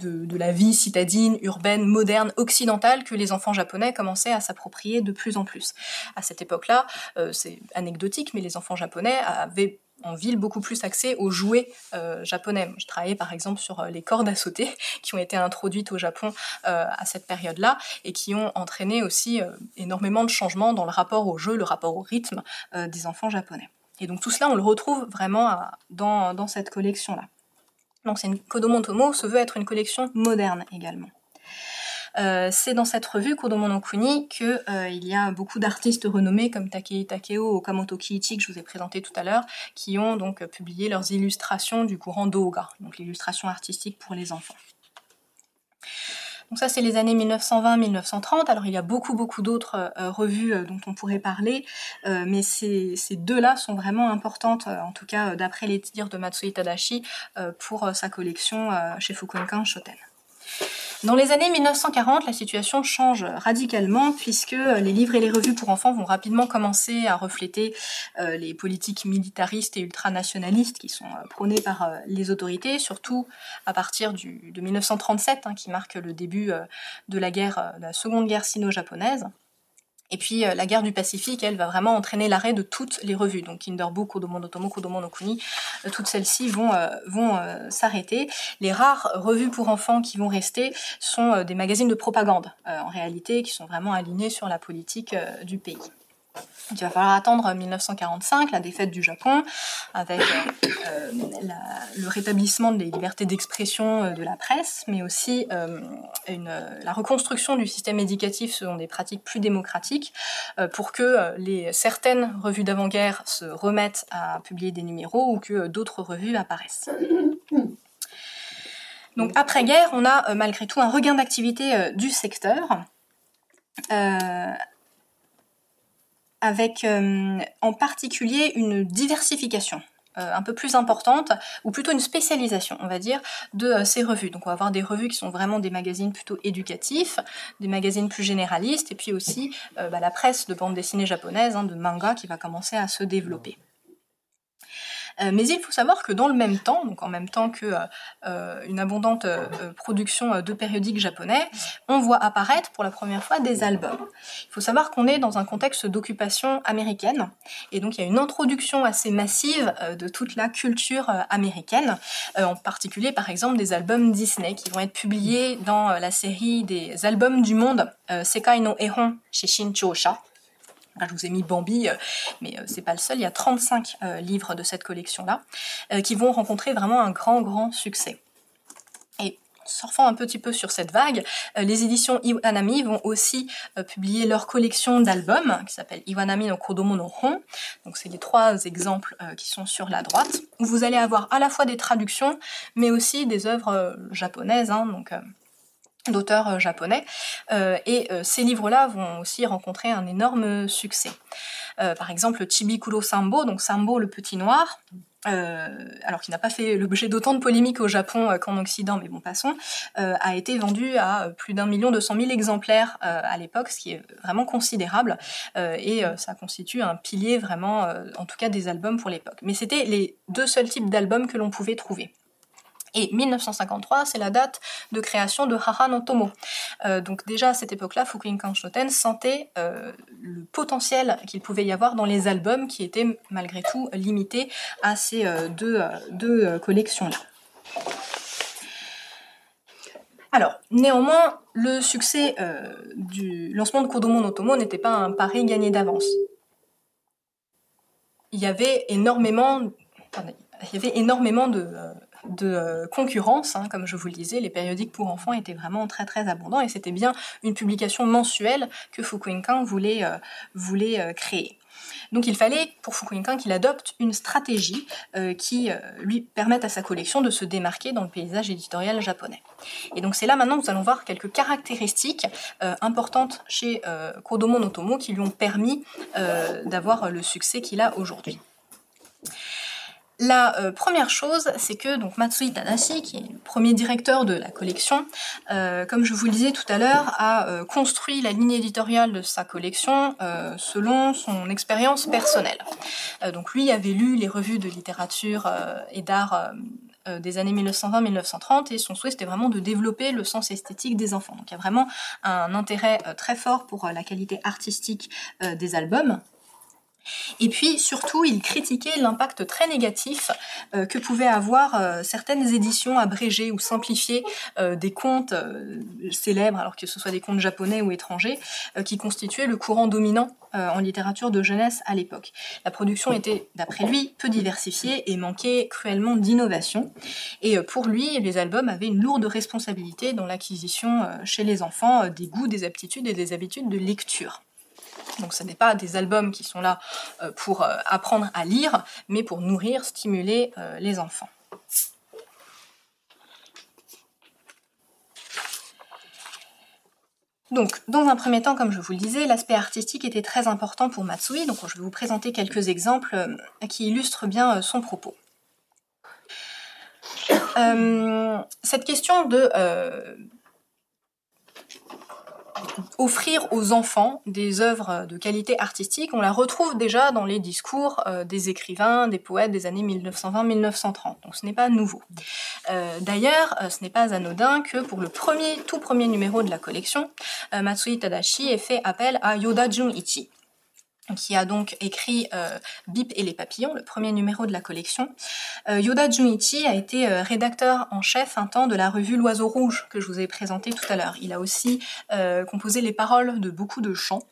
de, la vie citadine, urbaine, moderne, occidentale que les enfants japonais commençaient à s'approprier de plus en plus. À cette époque-là, euh, c'est anecdotique, mais les enfants japonais avaient en ville beaucoup plus accès aux jouets euh, japonais. Je travaillais par exemple sur euh, les cordes à sauter qui ont été introduites au Japon à cette période-là et qui ont entraîné aussi énormément de changements dans le rapport au jeu, le rapport au rythme des enfants japonais. Et donc tout cela, on le retrouve vraiment dans cette collection-là. Donc c'est une se veut être une collection moderne également. Euh, c'est dans cette revue Kodomo no Kuni que euh, il y a beaucoup d'artistes renommés comme Takei Takeo ou Kamoto Kiichi que je vous ai présenté tout à l'heure, qui ont donc publié leurs illustrations du courant Doga, donc l'illustration artistique pour les enfants. Donc ça, c'est les années 1920-1930. Alors il y a beaucoup, beaucoup d'autres euh, revues euh, dont on pourrait parler, euh, mais ces, ces deux-là sont vraiment importantes, en tout cas d'après les dires de Matsui Tadashi, pour sa collection chez Fukuoka Shoten. Dans les années 1940, la situation change radicalement puisque les livres et les revues pour enfants vont rapidement commencer à refléter euh, les politiques militaristes et ultranationalistes qui sont euh, prônées par euh, les autorités, surtout à partir de 1937, hein, qui marque le début de la guerre, de la seconde guerre sino-japonaise. Et puis euh, la guerre du Pacifique, elle va vraiment entraîner l'arrêt de toutes les revues. Donc Kinderbook, Kodomo no Tomo, Kodomo no Kuni, euh, toutes celles-ci vont, euh, vont s'arrêter. Les rares revues pour enfants qui vont rester sont des magazines de propagande, en réalité, qui sont vraiment alignés sur la politique du pays. Il va falloir attendre 1945, la défaite du Japon, avec euh, euh, le rétablissement des libertés d'expression euh, de la presse, mais aussi la reconstruction du système éducatif selon des pratiques plus démocratiques, pour que certaines revues d'avant-guerre se remettent à publier des numéros ou que d'autres revues apparaissent. Donc après-guerre, on a malgré tout un regain d'activité du secteur avec euh, en particulier une diversification euh, un peu plus importante, ou plutôt une spécialisation, on va dire, de euh, ces revues. Donc on va avoir des revues qui sont vraiment des magazines plutôt éducatifs, des magazines plus généralistes, et puis aussi bah, la presse de bande dessinée japonaise, hein, de manga, qui va commencer à se développer. Euh, mais il faut savoir que dans le même temps, donc en même temps que euh, euh, une abondante production de périodiques japonais, on voit apparaître pour la première fois des albums. Il faut savoir qu'on est dans un contexte d'occupation américaine, et donc il y a une introduction assez massive de toute la culture américaine, en particulier par exemple des albums Disney qui vont être publiés dans la série des albums du monde Sekai no Ehon chez Je vous ai mis Bambi, euh, mais euh, c'est pas le seul. Il y a 35 euh, livres de cette collection-là qui vont rencontrer vraiment un grand, grand succès. Et surfant un petit peu sur cette vague, les éditions Iwanami vont aussi publier leur collection d'albums qui s'appelle Iwanami no Kodomo no Hon. Donc c'est les trois exemples qui sont sur la droite vous allez avoir à la fois des traductions mais aussi des œuvres japonaises. Hein, donc d'auteurs euh, japonais. Euh, et euh, ces livres-là vont aussi rencontrer un énorme succès. par exemple, Chibikuro Sambo, donc Sambo le petit noir, alors qui n'a pas fait l'objet d'autant de polémiques au Japon qu'en Occident, mais bon, passons, a été vendu à plus d'un million deux cent mille exemplaires à l'époque, ce qui est vraiment considérable, et ça constitue un pilier vraiment, en tout cas des albums pour l'époque. Mais c'était les deux seuls types d'albums que l'on pouvait trouver. Et 1953, c'est la date de création de Haha no Tomo. Euh, donc déjà à cette époque-là, Fukuin Kanshoten sentait euh, le potentiel qu'il pouvait y avoir dans les albums qui étaient malgré tout limités à ces euh, deux, deux collections-là. Alors, néanmoins, le succès du lancement de Kodomo no Tomo n'était pas un pari gagné d'avance. Il y avait énormément, il y avait énormément de, de concurrence, hein, comme je vous le disais, les périodiques pour enfants étaient vraiment très très abondants et c'était bien une publication mensuelle que Fukuinkan voulait, voulait créer. Donc il fallait pour Fukuinkan qu'il adopte une stratégie euh, qui euh, lui permette à sa collection de se démarquer dans le paysage éditorial japonais. Et donc c'est là maintenant que nous allons voir quelques caractéristiques euh, importantes chez Kodomo Notomo qui lui ont permis d'avoir le succès qu'il a aujourd'hui. La euh, première chose, c'est que donc Matsui Tadashi, qui est le premier directeur de la collection, euh, comme je vous le disais tout à l'heure, a euh, construit la ligne éditoriale de sa collection selon son expérience personnelle. donc lui avait lu les revues de littérature et d'art des années 1920-1930 et son souhait c'était vraiment de développer le sens esthétique des enfants. Donc il y a vraiment un intérêt très fort pour la qualité artistique des albums. Et puis surtout, il critiquait l'impact très négatif euh, que pouvaient avoir euh, certaines éditions abrégées ou simplifiées euh, des contes célèbres, alors que ce soit des contes japonais ou étrangers, qui constituaient le courant dominant en littérature de jeunesse à l'époque. La production était, d'après lui, peu diversifiée et manquait cruellement d'innovation. Et pour lui, les albums avaient une lourde responsabilité dans l'acquisition chez les enfants des goûts, des aptitudes et des habitudes de lecture. Donc ce n'est pas des albums qui sont là euh, pour euh, apprendre à lire, mais pour nourrir, stimuler euh, les enfants. Donc, dans un premier temps, comme je vous le disais, l'aspect artistique était très important pour Matsui, donc je vais vous présenter quelques exemples qui illustrent bien son propos. cette question de offrir aux enfants des œuvres de qualité artistique, on la retrouve déjà dans les discours euh, des écrivains, des poètes des années 1920-1930. Donc ce n'est pas nouveau. Euh, d'ailleurs, euh, ce n'est pas anodin que pour le premier, tout premier numéro de la collection, Matsui Tadashi ait fait appel à Yoda Junichi, qui a donc écrit euh, Bip et les papillons, le premier numéro de la collection. Euh, Yoda Junichi a été euh, rédacteur en chef un temps de la revue L'Oiseau Rouge que je vous ai présenté tout à l'heure. Il a aussi composé les paroles de beaucoup de chants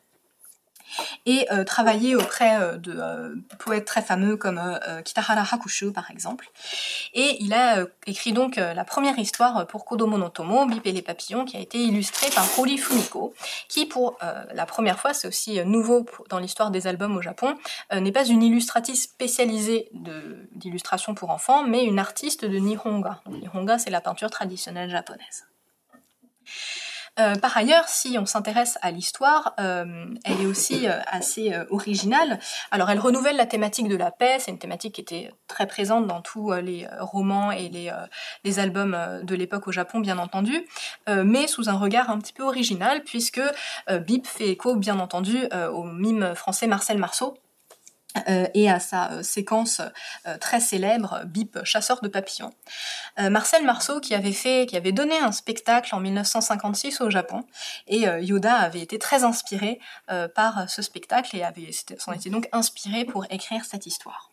et euh, travaillé auprès euh, de euh, poètes très fameux comme Kitahara Hakushu par exemple. Et il a écrit donc la première histoire pour Kodomo no Tomo, Bip et les papillons, qui a été illustrée par Hori Fumiko, qui pour la première fois, c'est aussi nouveau dans l'histoire des albums au Japon, n'est pas une illustratrice spécialisée d'illustration pour enfants, mais une artiste de Nihonga. Nihonga, c'est la peinture traditionnelle japonaise. Euh, par ailleurs, si on s'intéresse à l'histoire, euh, elle est aussi euh, assez originale. Alors, elle renouvelle la thématique de la paix. C'est une thématique qui était très présente dans tous les romans et les, les albums de l'époque au Japon, bien entendu, mais sous un regard un petit peu original, puisque Bip fait écho, bien entendu, au mime français Marcel Marceau, euh, et à sa euh, séquence euh, très célèbre Bip chasseur de papillons. Marcel Marceau qui avait fait, qui avait donné un spectacle en 1956 au Japon et Yoda avait été très inspiré par ce spectacle et avait s'en était donc inspiré pour écrire cette histoire.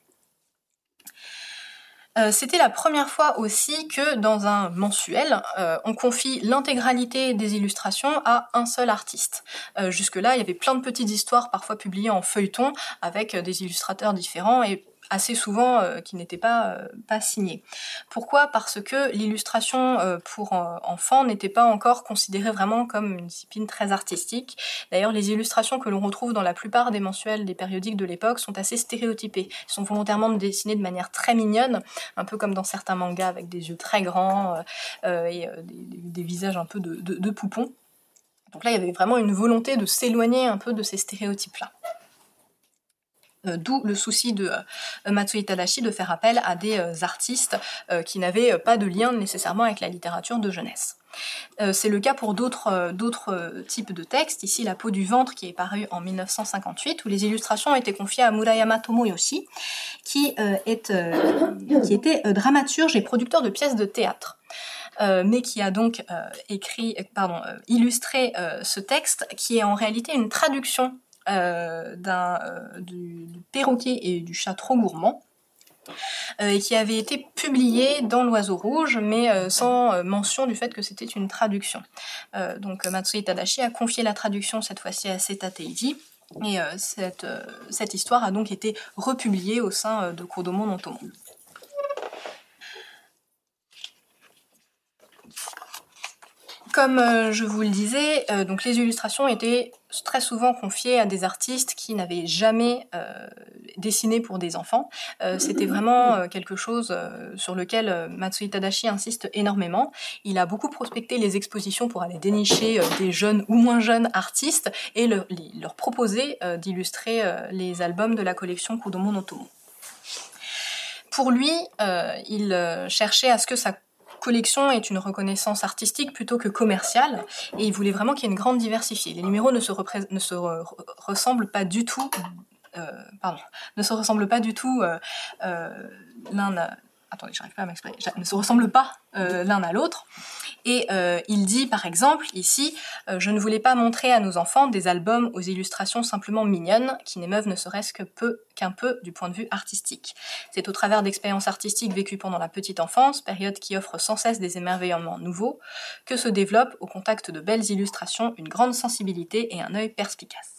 Euh, c'était la première fois aussi que dans un mensuel, euh, on confie l'intégralité des illustrations à un seul artiste. Euh, jusque-là, il y avait plein de petites histoires, parfois publiées en feuilleton, avec des illustrateurs différents et assez souvent euh, qui n'étaient pas, euh, pas signés. Pourquoi? Parce que l'illustration euh, pour enfants n'était pas encore considérée vraiment comme une discipline très artistique. D'ailleurs, les illustrations que l'on retrouve dans la plupart des mensuels, des périodiques de l'époque, sont assez stéréotypées. Elles sont volontairement dessinées de manière très mignonne, un peu comme dans certains mangas avec des yeux très grands et des, visages un peu de, de poupons. Donc là, il y avait vraiment une volonté de s'éloigner un peu de ces stéréotypes-là. Euh, d'où le souci de euh, Matsui Tadashi de faire appel à des euh, artistes qui n'avaient pas de lien nécessairement avec la littérature de jeunesse. c'est le cas pour d'autres types de textes. Ici, La peau du ventre qui est paru en 1958, où les illustrations ont été confiées à Murayama Tomoyoshi, qui, était dramaturge et producteur de pièces de théâtre. mais qui a donc écrit, pardon, illustré ce texte, qui est en réalité une traduction d'un, euh, du, perroquet et du chat trop gourmand et qui avait été publié dans l'Oiseau Rouge, mais sans mention du fait que c'était une traduction. donc Matsui Tadashi a confié la traduction cette fois-ci à Seta Teiji, et cette, histoire a donc été republiée au sein de Kodomo no Comme euh, je vous le disais, euh, donc les illustrations étaient très souvent confiées à des artistes qui n'avaient jamais euh, dessiné pour des enfants. C'était vraiment quelque chose sur lequel Matsui Tadashi insiste énormément. Il a beaucoup prospecté les expositions pour aller dénicher des jeunes ou moins jeunes artistes et leur, proposer d'illustrer les albums de la collection Kudomo no. Pour lui, il cherchait à ce que ça collection est une reconnaissance artistique plutôt que commerciale, et il voulait vraiment qu'il y ait une grande diversité. Les numéros ne se, ne se ressemblent pas du tout, euh, pardon, ne se ressemblent pas du tout euh, euh, attendez, j'arrive pas à m'exprimer, ne se ressemblent pas euh, l'un à l'autre. Et euh, il dit par exemple ici, euh, je ne voulais pas montrer à nos enfants des albums aux illustrations simplement mignonnes, qui n'émeuvent ne serait-ce que peu qu'un peu du point de vue artistique. C'est au travers d'expériences artistiques vécues pendant la petite enfance, période qui offre sans cesse des émerveillements nouveaux, que se développe au contact de belles illustrations une grande sensibilité et un œil perspicace.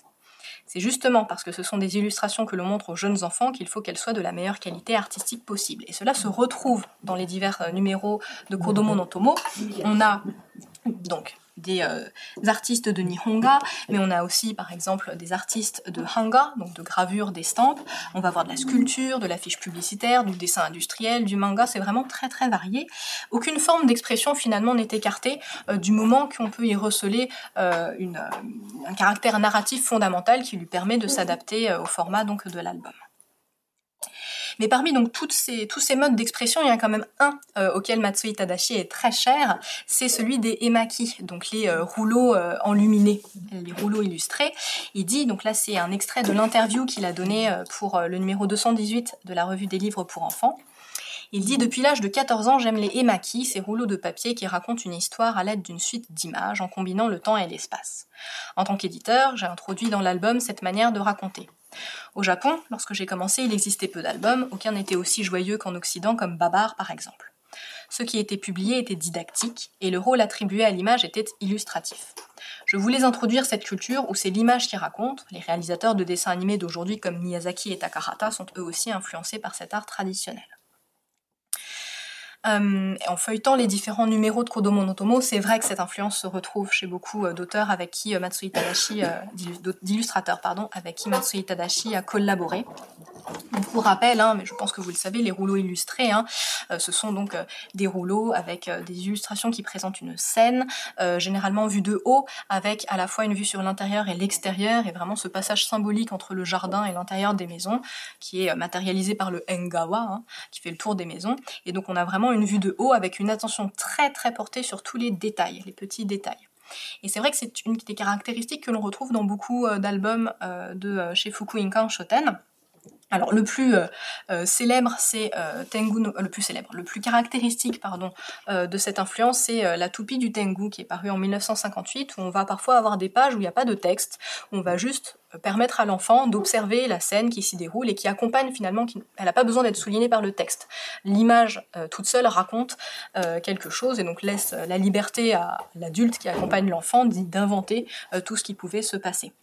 C'est justement parce que ce sont des illustrations que l'on montre aux jeunes enfants qu'il faut qu'elles soient de la meilleure qualité artistique possible. Et cela se retrouve dans les divers euh, numéros de Kodomo no Tomo. On a donc des euh, artistes de Nihonga, mais on a aussi par exemple des artistes de Hanga, donc de gravure, d'estampes. On va voir de la sculpture, de l'affiche publicitaire, du dessin industriel, du manga, c'est vraiment très très varié. Aucune forme d'expression finalement n'est écartée euh, du moment qu'on peut y receler euh, un caractère narratif fondamental qui lui permet de s'adapter au format donc de l'album. Mais parmi donc tous ces modes d'expression, il y a quand même un euh, auquel Matsui Tadashi est très cher, c'est celui des emaki, donc les euh, rouleaux euh, enluminés, les rouleaux illustrés. Il dit, donc là c'est un extrait de l'interview qu'il a donné pour le numéro 218 de la revue des livres pour enfants. Il dit Depuis l'âge de 14 ans, j'aime les emaki, ces rouleaux de papier qui racontent une histoire à l'aide d'une suite d'images en combinant le temps et l'espace. En tant qu'éditeur, j'ai introduit dans l'album cette manière de raconter. Au Japon, lorsque j'ai commencé, il existait peu d'albums, aucun n'était aussi joyeux qu'en Occident, comme Babar par exemple. Ce qui était publié était didactique, et le rôle attribué à l'image était illustratif. Je voulais introduire cette culture où c'est l'image qui raconte. Les réalisateurs de dessins animés d'aujourd'hui comme Miyazaki et Takahata sont eux aussi influencés par cet art traditionnel. Euh, en feuilletant les différents numéros de Kodomo no Tomo, c'est vrai que cette influence se retrouve chez beaucoup euh, d'auteurs avec qui euh, Matsui Tadashi, d'illustrateurs pardon, avec qui Matsui Tadashi a collaboré. pour rappel, hein, mais je pense que vous le savez, les rouleaux illustrés, hein, ce sont donc des rouleaux avec des illustrations qui présentent une scène, généralement vue de haut, avec à la fois une vue sur l'intérieur et l'extérieur, et vraiment ce passage symbolique entre le jardin et l'intérieur des maisons, qui est matérialisé par le engawa, hein, qui fait le tour des maisons. Et donc on a vraiment une vue de haut avec une attention très très portée sur tous les détails, les petits détails. Et c'est vrai que c'est une des caractéristiques que l'on retrouve dans beaucoup euh, d'albums euh, de euh, chez Fukuinkan Shoten. Alors le plus célèbre, c'est Tengu, le plus célèbre, le plus caractéristique, pardon, de cette influence, c'est la toupie du Tengu qui est paru en 1958, où on va parfois avoir des pages où il n'y a pas de texte, où on va juste permettre à l'enfant d'observer la scène qui s'y déroule et qui accompagne finalement, elle n'a pas besoin d'être soulignée par le texte. L'image euh, toute seule raconte euh, quelque chose et donc laisse la liberté à l'adulte qui accompagne l'enfant d'inventer euh, tout ce qui pouvait se passer.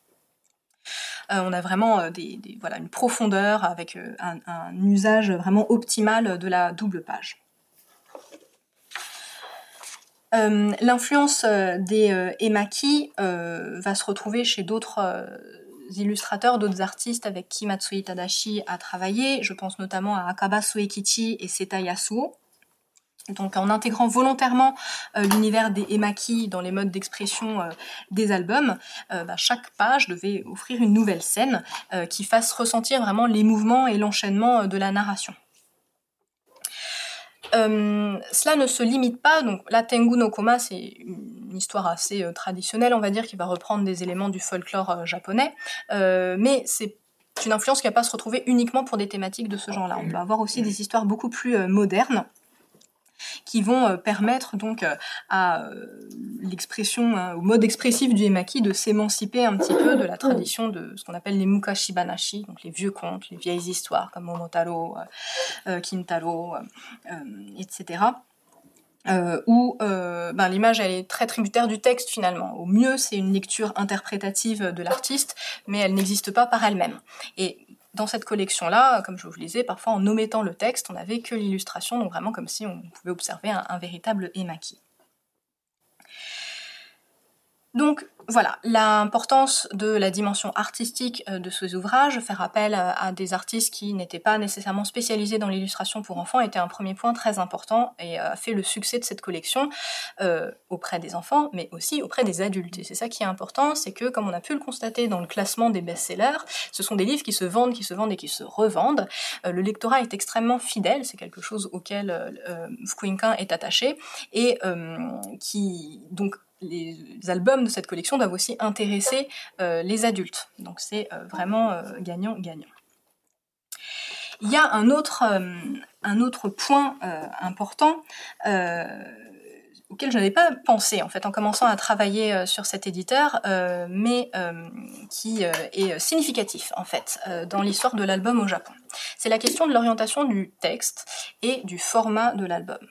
On a vraiment des, voilà, une profondeur avec un, un, usage vraiment optimal de la double page. L'influence des emaki va se retrouver chez d'autres illustrateurs, d'autres artistes avec qui Matsui Tadashi a travaillé. Je pense notamment à Akaba Suekichi et Seta Yasuo. Donc en intégrant volontairement euh, l'univers des emaki dans les modes d'expression euh, des albums, euh, bah, chaque page devait offrir une nouvelle scène qui fasse ressentir vraiment les mouvements et l'enchaînement de la narration. Euh, cela ne se limite pas, donc la Tengu no Koma, c'est une histoire assez euh, traditionnelle, on va dire, qui va reprendre des éléments du folklore euh, japonais, mais c'est une influence qui va pas se retrouver uniquement pour des thématiques de ce genre-là. On va avoir aussi des histoires beaucoup plus modernes qui vont permettre donc à l'expression, hein, au mode expressif du emaki, de s'émanciper un petit peu de la tradition de ce qu'on appelle les mukashibanashi, donc les vieux contes, les vieilles histoires comme Momotaro, euh, Kintaro, etc. où ben, l'image elle est très tributaire du texte finalement. Au mieux, c'est une lecture interprétative de l'artiste, mais elle n'existe pas par elle-même. Et dans cette collection-là, comme je vous le disais, parfois en omettant le texte, on n'avait que l'illustration, donc vraiment comme si on pouvait observer un, un véritable émaquis. Donc voilà, l'importance de la dimension artistique euh, de ces ouvrages, faire appel à, des artistes qui n'étaient pas nécessairement spécialisés dans l'illustration pour enfants était un premier point très important et a fait le succès de cette collection euh, auprès des enfants, mais aussi auprès des adultes. Et c'est ça qui est important, c'est que comme on a pu le constater dans le classement des best-sellers, ce sont des livres qui se vendent, qui se vendent et qui se revendent. Euh, le lectorat est extrêmement fidèle, c'est quelque chose auquel euh, est attaché et qui donc les albums de cette collection doivent aussi intéresser euh, les adultes. Donc c'est euh, vraiment gagnant-gagnant. Euh, Il y a un autre, un autre point important auquel je n'avais pas pensé en fait en commençant à travailler sur cet éditeur, mais qui est significatif en fait dans l'histoire de l'album au Japon. C'est la question de l'orientation du texte et du format de l'album.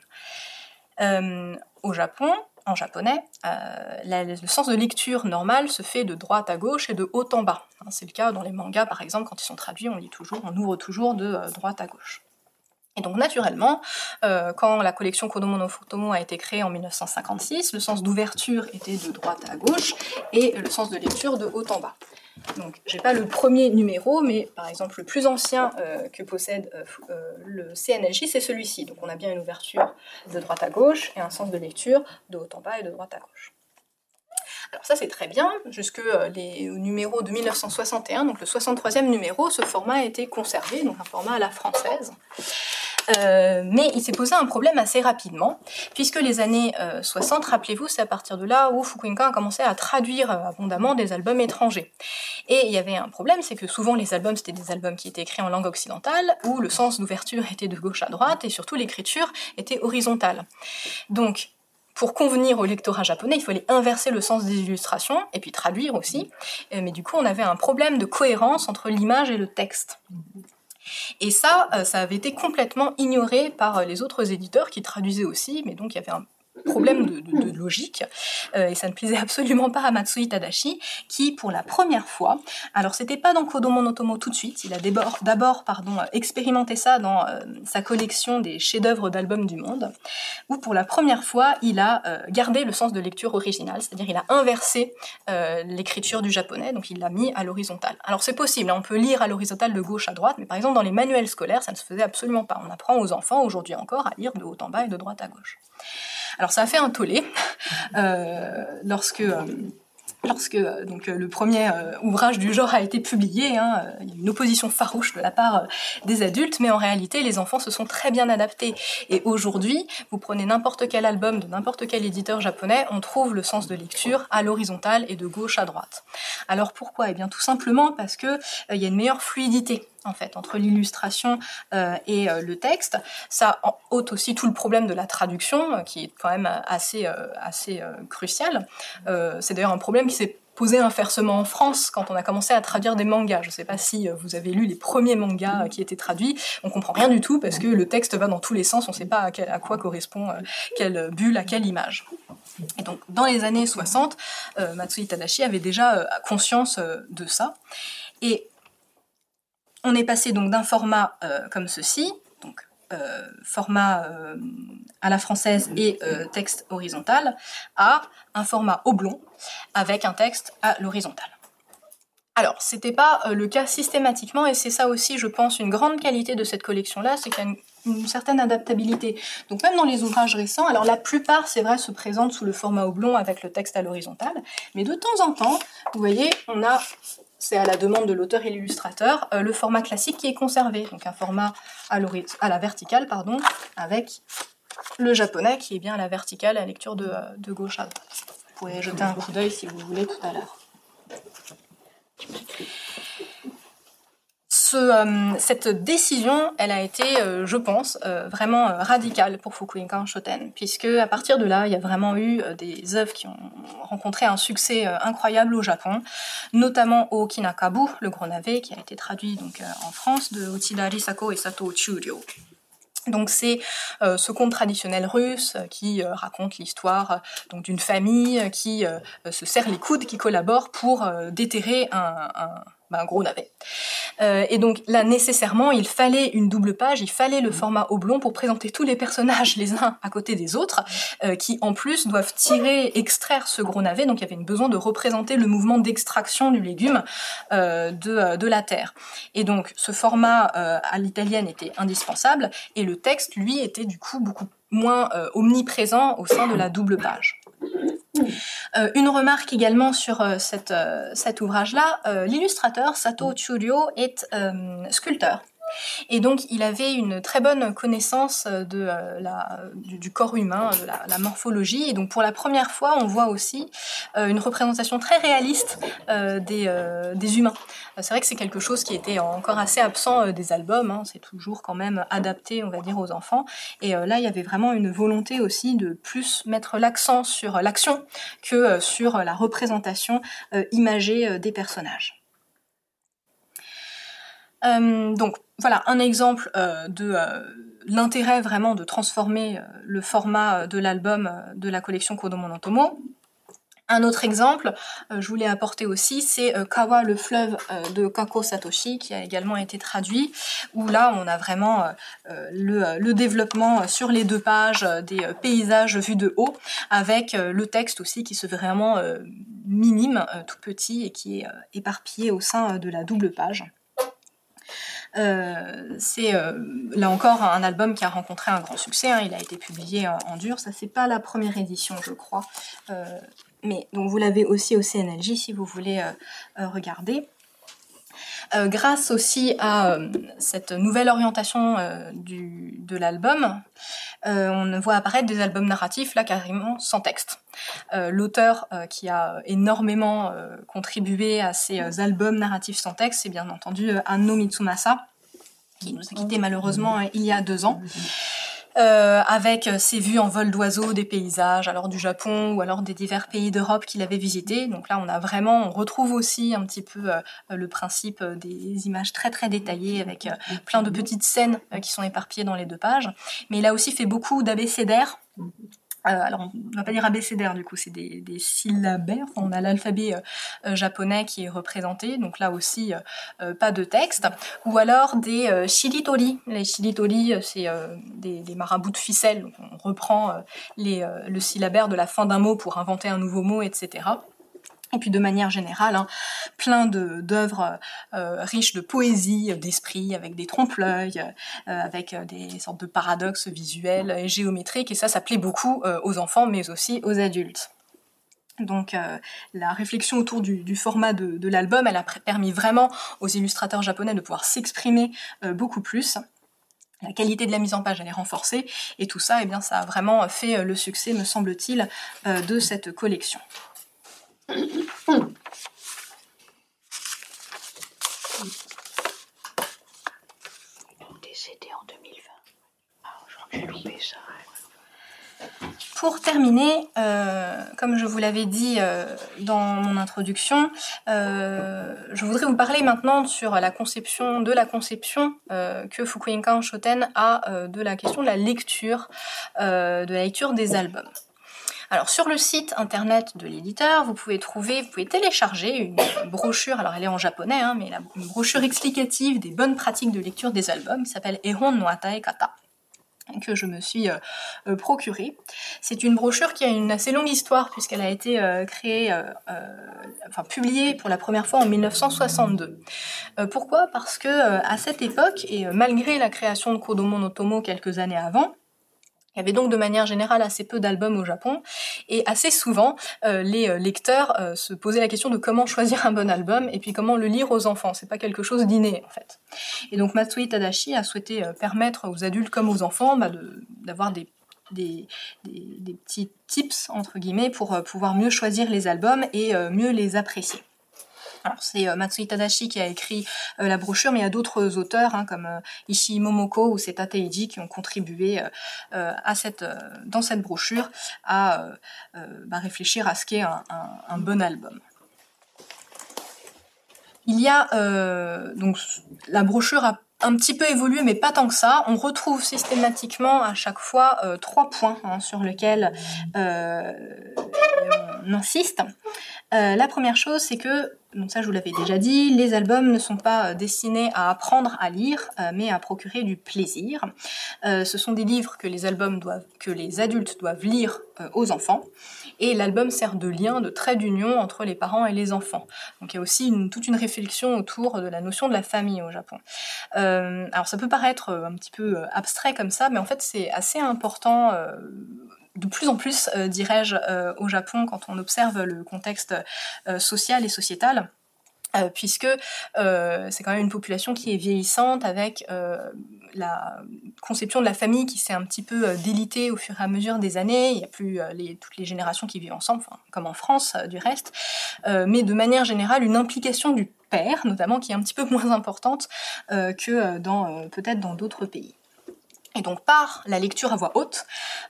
au Japon, en japonais, euh, le sens de lecture normal se fait de droite à gauche et de haut en bas. Hein, c'est le cas dans les mangas, par exemple, quand ils sont traduits, on lit toujours, on ouvre toujours de euh, droite à gauche. Et donc naturellement, euh, quand la collection Kodomo no Futomo a été créée en 1956, le sens d'ouverture était de droite à gauche et le sens de lecture de haut en bas. Donc, j'ai pas le premier numéro, mais par exemple, le plus ancien euh, que possède euh, euh, le CNLJ, c'est celui-ci. Donc, on a bien une ouverture de droite à gauche et un sens de lecture de haut en bas et de droite à gauche. Alors ça c'est très bien, jusque les numéros de 1961, donc le 63e numéro, ce format a été conservé, donc un format à la française. Euh, mais il s'est posé un problème assez rapidement, puisque les années 60, euh, rappelez-vous, c'est à partir de là où Fukuoka a commencé à traduire euh, abondamment des albums étrangers. Et il y avait un problème, c'est que souvent les albums, c'était des albums qui étaient écrits en langue occidentale, où le sens d'ouverture était de gauche à droite, et surtout l'écriture était horizontale. Donc, pour convenir au lectorat japonais, il fallait inverser le sens des illustrations et puis traduire aussi. Mais du coup, on avait un problème de cohérence entre l'image et le texte. Et ça, euh, ça avait été complètement ignoré par euh, les autres éditeurs qui traduisaient aussi, mais donc il y avait un problème de, logique, euh, et ça ne plaisait absolument pas à Matsui Tadashi, qui pour la première fois, alors c'était pas dans Kodomo no Tomo tout de suite, il a d'abord expérimenté ça dans euh, sa collection des chefs-d'œuvre d'albums du monde, où pour la première fois il a euh, gardé le sens de lecture original, c'est-à-dire il a inversé l'écriture du japonais, donc il l'a mis à l'horizontale. Alors c'est possible, hein, on peut lire à l'horizontale de gauche à droite, mais par exemple dans les manuels scolaires ça ne se faisait absolument pas. On apprend aux enfants aujourd'hui encore à lire de haut en bas et de droite à gauche. Alors ça a fait un tollé euh, lorsque euh, lorsque euh, donc le premier ouvrage du genre a été publié, hein, il y a une opposition farouche de la part des adultes, mais en réalité les enfants se sont très bien adaptés. Et aujourd'hui, vous prenez n'importe quel album de n'importe quel éditeur japonais, on trouve le sens de lecture à l'horizontale et de gauche à droite. Alors pourquoi? Eh bien tout simplement parce que il y a une meilleure fluidité en fait entre l'illustration euh, et euh, le texte. Ça ôte aussi tout le problème de la traduction, euh, qui est quand même assez assez crucial. c'est d'ailleurs un problème qui s'est posé inversement en France quand on a commencé à traduire des mangas. Je ne sais pas si vous avez lu les premiers mangas qui étaient traduits. On comprend rien du tout parce que le texte va dans tous les sens. On ne sait pas à, à, quoi correspond quelle bulle, à quelle image. Et donc, dans les années 60, Matsui Tadashi avait déjà conscience de ça. Et on est passé donc d'un format euh, comme ceci, donc euh, format euh, à la française et texte horizontal, à un format oblong avec un texte à l'horizontale. Alors, c'était pas le cas systématiquement, et c'est ça aussi, je pense, une grande qualité de cette collection-là, c'est qu'il y a une, certaine adaptabilité. Donc même dans les ouvrages récents, alors la plupart, c'est vrai, se présentent sous le format oblong avec le texte à l'horizontale, mais de temps en temps, vous voyez, on a c'est à la demande de l'auteur et l'illustrateur, euh, le format classique qui est conservé, donc un format à, la verticale, avec le japonais qui est bien à la verticale, à lecture de, de gauche à droite. Vous pouvez jeter un coup d'œil si vous voulez tout à l'heure. Ce, cette décision, elle a été, je pense, vraiment radicale pour Fukuoka Shoten, puisque à partir de là, il y a vraiment eu des œuvres qui ont rencontré un succès incroyable au Japon, notamment au Kinakabu, le gros navet, qui a été traduit donc en France de Uchida Risako et Sato Churyo. Donc c'est euh, ce conte traditionnel russe euh, qui euh, raconte l'histoire donc d'une famille qui se serre les coudes, qui collabore pour déterrer un, bah, un gros navet. Euh, et donc là, nécessairement, il fallait une double page, il fallait le format oblong pour présenter tous les personnages les uns à côté des autres, euh, qui en plus doivent tirer, extraire ce gros navet. Donc il y avait besoin de représenter le mouvement d'extraction du légume euh, de, de la terre. Et donc ce format à l'italienne était indispensable, et le texte, lui, était du coup beaucoup moins omniprésent au sein de la double page. Euh, une remarque également sur euh, cette, euh, cet ouvrage-là, l'illustrateur Sato Churyo est sculpteur. Et donc, il avait une très bonne connaissance de euh, la, du, corps humain, de la, morphologie. Et donc, pour la première fois, on voit aussi euh, une représentation très réaliste euh, des, humains. C'est vrai que c'est quelque chose qui était encore assez absent des albums. Hein. C'est toujours quand même adapté, on va dire, aux enfants. Et là, il y avait vraiment une volonté aussi de plus mettre l'accent sur l'action que sur la représentation imagée des personnages. Donc voilà un exemple euh, de euh, l'intérêt vraiment de transformer euh, le format de l'album de la collection Kodomo no. Un autre exemple, je voulais apporter aussi, c'est Kawa le fleuve de Kako Satoshi, qui a également été traduit, où là on a vraiment le, le, développement sur les deux pages des paysages vus de haut, avec le texte aussi qui se fait vraiment minime, tout petit, et qui est éparpillé au sein de la double page. Euh, c'est euh, là encore un album qui a rencontré un grand succès. Hein. il a été publié en dur. Ça c'est pas la première édition, je crois. Euh, mais donc vous l'avez aussi au CNLJ si vous voulez regarder. grâce aussi à cette nouvelle orientation de l'album, on voit apparaître des albums narratifs là carrément sans texte. Euh, l'auteur euh, qui a énormément euh, contribué à ces albums narratifs sans texte, c'est bien entendu Anno Mitsumasa, qui nous a quittés malheureusement il y a deux ans. Avec ses vues en vol d'oiseaux des paysages, alors du Japon ou alors des divers pays d'Europe qu'il avait visités. Donc là, on a vraiment, on retrouve aussi un petit peu le principe des images très très détaillées avec plein de petites scènes qui sont éparpillées dans les deux pages. Mais il a aussi fait beaucoup d'abécédaires euh, alors, on ne va pas dire abécédaire, du coup, c'est des, syllabaires. on a l'alphabet euh, euh, japonais qui est représenté, donc là aussi, pas de texte. Ou alors des shiritori. Les shiritori, c'est des, des, marabouts de ficelle. on reprend les, le syllabaire de la fin d'un mot pour inventer un nouveau mot, etc. Et puis de manière générale, hein, plein d'œuvres euh, riches de poésie, d'esprit, avec des trompe-l'œil, euh, avec euh, des sortes de paradoxes visuels et géométriques. Et ça, ça plaît beaucoup aux enfants, mais aussi aux adultes. Donc la réflexion autour du, format de, l'album, elle a permis vraiment aux illustrateurs japonais de pouvoir s'exprimer beaucoup plus. La qualité de la mise en page, elle est renforcée. Et tout ça, eh bien, ça a vraiment fait le succès, me semble-t-il, de cette collection. Décédé en 2020. Ah. Pour terminer, euh, comme je vous l'avais dit euh, dans mon introduction, euh, je voudrais vous parler maintenant sur la conception de la conception que Fukuoka Shoten a de la question de la lecture, de la lecture des albums. Alors sur le site internet de l'éditeur, vous pouvez trouver, vous pouvez télécharger une brochure, alors elle est en japonais, hein, mais une brochure explicative des bonnes pratiques de lecture des albums, qui s'appelle Ehon no Atae Kata que je me suis euh, euh, procurée. C'est une brochure qui a une assez longue histoire puisqu'elle a été euh, créée, enfin publiée pour la première fois en 1962. pourquoi? Parce que à cette époque et malgré la création de Kodomo no Tomo quelques années avant, il y avait donc de manière générale assez peu d'albums au Japon et assez souvent euh, les euh, lecteurs euh, se posaient la question de comment choisir un bon album et puis comment le lire aux enfants. C'est pas quelque chose d'inné en fait. Et donc Matsui Tadashi a souhaité permettre aux adultes comme aux enfants bah, d'avoir des des, des, petits tips entre guillemets pour pouvoir mieux choisir les albums et mieux les apprécier. Alors c'est euh, Matsui Tadashi qui a écrit euh, la brochure, mais il y a d'autres auteurs hein, comme euh, Ishii Momoko ou Seta Teiji qui ont contribué à cette, dans cette brochure à bah, réfléchir à ce qu'est un, bon album. Il y a donc la brochure a un petit peu évolué, mais pas tant que ça. On retrouve systématiquement à chaque fois trois points hein, sur lesquels on insiste. La première chose, c'est que, donc ça je vous l'avais déjà dit, les albums ne sont pas euh, destinés à apprendre à lire, euh, mais à procurer du plaisir. Euh, ce sont des livres que les albums doivent, que les adultes doivent lire aux enfants, et l'album sert de lien, de trait d'union entre les parents et les enfants. Donc il y a aussi toute une réflexion autour de la notion de la famille au Japon. Alors ça peut paraître un petit peu abstrait comme ça, mais en fait c'est assez important. De plus en plus, euh, dirais-je, euh, au Japon, quand on observe le contexte euh, social et sociétal, puisque c'est quand même une population qui est vieillissante avec la conception de la famille qui s'est un petit peu délitée au fur et à mesure des années. Il n'y a plus toutes les générations qui vivent ensemble, comme en France du reste, mais de manière générale une implication du père, notamment, qui est un petit peu moins importante que dans peut-être dans d'autres pays. Et donc par la lecture à voix haute,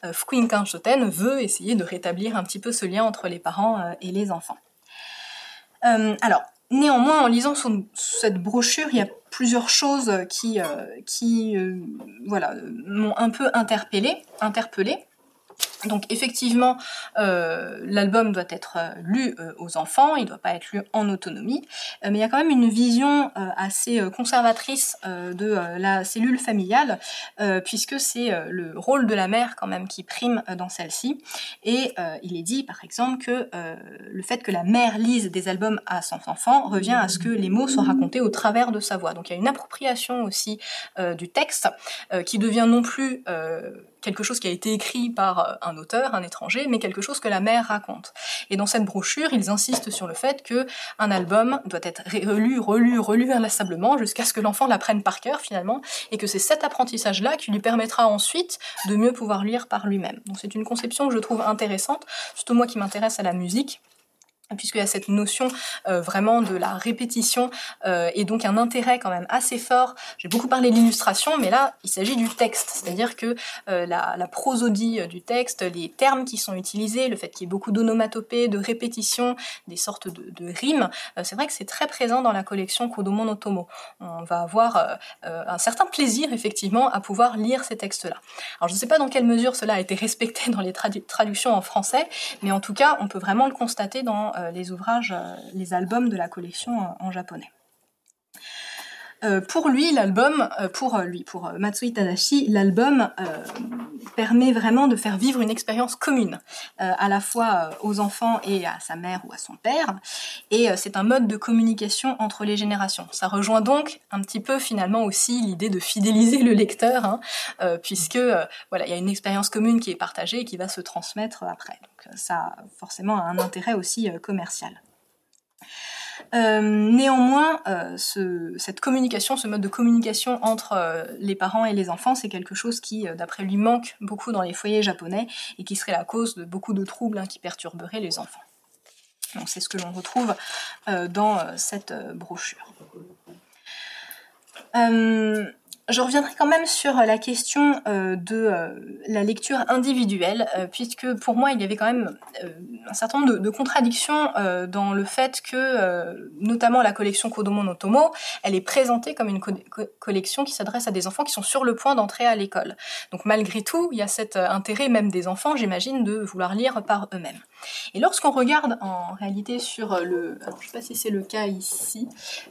euh, Shoten veut essayer de rétablir un petit peu ce lien entre les parents euh, et les enfants. Euh, alors, néanmoins, en lisant cette brochure, il y a plusieurs choses qui, qui euh, voilà, m'ont un peu interpellée, interpellée. Donc effectivement, euh, l'album doit être euh, lu euh, aux enfants, il ne doit pas être lu en autonomie, mais il y a quand même une vision assez conservatrice de la cellule familiale, puisque c'est le rôle de la mère quand même qui prime dans celle-ci. Et il est dit par exemple que le fait que la mère lise des albums à son enfant revient à ce que les mots soient racontés au travers de sa voix. Donc il y a une appropriation aussi du texte qui devient non plus quelque chose qui a été écrit par euh, un auteur, un étranger, mais quelque chose que la mère raconte. Et dans cette brochure, ils insistent sur le fait que un album doit être relu, relu, relu inlassablement jusqu'à ce que l'enfant l'apprenne par cœur finalement, et que c'est cet apprentissage-là qui lui permettra ensuite de mieux pouvoir lire par lui-même. Donc c'est une conception que je trouve intéressante, surtout moi qui m'intéresse à la musique puisqu'il y a cette notion euh, vraiment de la répétition euh, et donc un intérêt quand même assez fort. J'ai beaucoup parlé de l'illustration, mais là, il s'agit du texte, c'est-à-dire que euh, la, prosodie du texte, les termes qui sont utilisés, le fait qu'il y ait beaucoup d'onomatopées, de répétitions, des sortes de, rimes, c'est vrai que c'est très présent dans la collection Kodomo no Tomo. On va avoir un certain plaisir, effectivement, à pouvoir lire ces textes-là. Alors, je ne sais pas dans quelle mesure cela a été respecté dans les tradu- traductions en français, mais en tout cas, on peut vraiment le constater dans les ouvrages, euh, les albums de la collection euh, en japonais. Euh, pour lui, l'album, euh, pour euh, lui, pour Matsui Tadashi, l'album permet vraiment de faire vivre une expérience commune, à la fois aux enfants et à sa mère ou à son père. Et c'est un mode de communication entre les générations. Ça rejoint donc un petit peu finalement aussi l'idée de fidéliser le lecteur, hein, puisque voilà, il y a une expérience commune qui est partagée et qui va se transmettre après. Donc ça a forcément un intérêt aussi commercial. Euh, néanmoins, euh, ce- cette communication, ce mode de communication entre euh, les parents et les enfants, c'est quelque chose qui, d'après lui, manque beaucoup dans les foyers japonais et qui serait la cause de beaucoup de troubles hein, qui perturberaient les enfants. Donc c'est ce que l'on retrouve dans cette brochure. Je reviendrai quand même sur la question euh, de euh, la lecture individuelle, euh, puisque pour moi il y avait quand même euh, un certain nombre de, contradictions euh, dans le fait que, euh, notamment la collection Kodomo no Tomo, elle est présentée comme une co- co- collection qui s'adresse à des enfants qui sont sur le point d'entrer à l'école. Donc malgré tout, il y a cet euh, intérêt même des enfants, j'imagine, de vouloir lire par eux-mêmes. Et lorsqu'on regarde en réalité sur le, alors je sais pas si c'est le cas ici,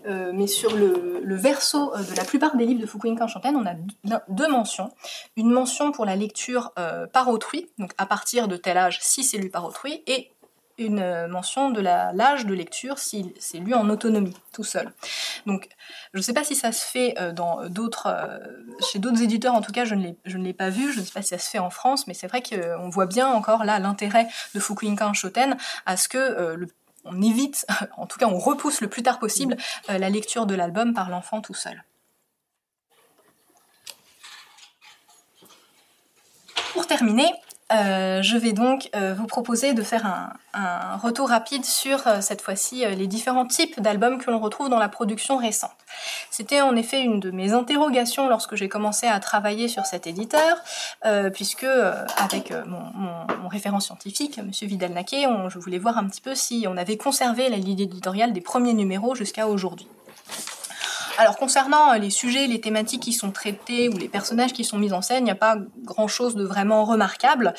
euh, mais sur le, le verso euh, de la plupart des livres de Fukuin Kanshanten, on a deux- mentions. Une mention pour la lecture euh, par autrui, donc à partir de tel âge si c'est lu par autrui, et une euh, mention de l'âge de lecture si c'est lu en autonomie, tout seul. Donc, je ne sais pas si ça se fait euh, dans d'autres, euh, chez d'autres éditeurs, en tout cas, je ne l'ai- pas vu. Je ne sais pas si ça se fait en France, mais c'est vrai qu'on voit bien encore là l'intérêt de Fukuinkan Shoten à ce que on évite, en tout cas, on repousse le plus tard possible la lecture de l'album par l'enfant tout seul. Pour terminer, Euh, je vais donc euh, vous proposer de faire un, retour rapide sur euh, cette fois-ci les différents types d'albums que l'on retrouve dans la production récente. C'était en effet une de mes interrogations lorsque j'ai commencé à travailler sur cet éditeur, puisque avec mon, référent scientifique, Monsieur Vidal-Naquet, je voulais voir un petit peu si on avait conservé la ligne éditoriale des premiers numéros jusqu'à aujourd'hui. Alors concernant euh, les sujets, les thématiques qui sont traités ou les personnages qui sont mis en scène, il n'y a pas grand-chose de vraiment remarquable.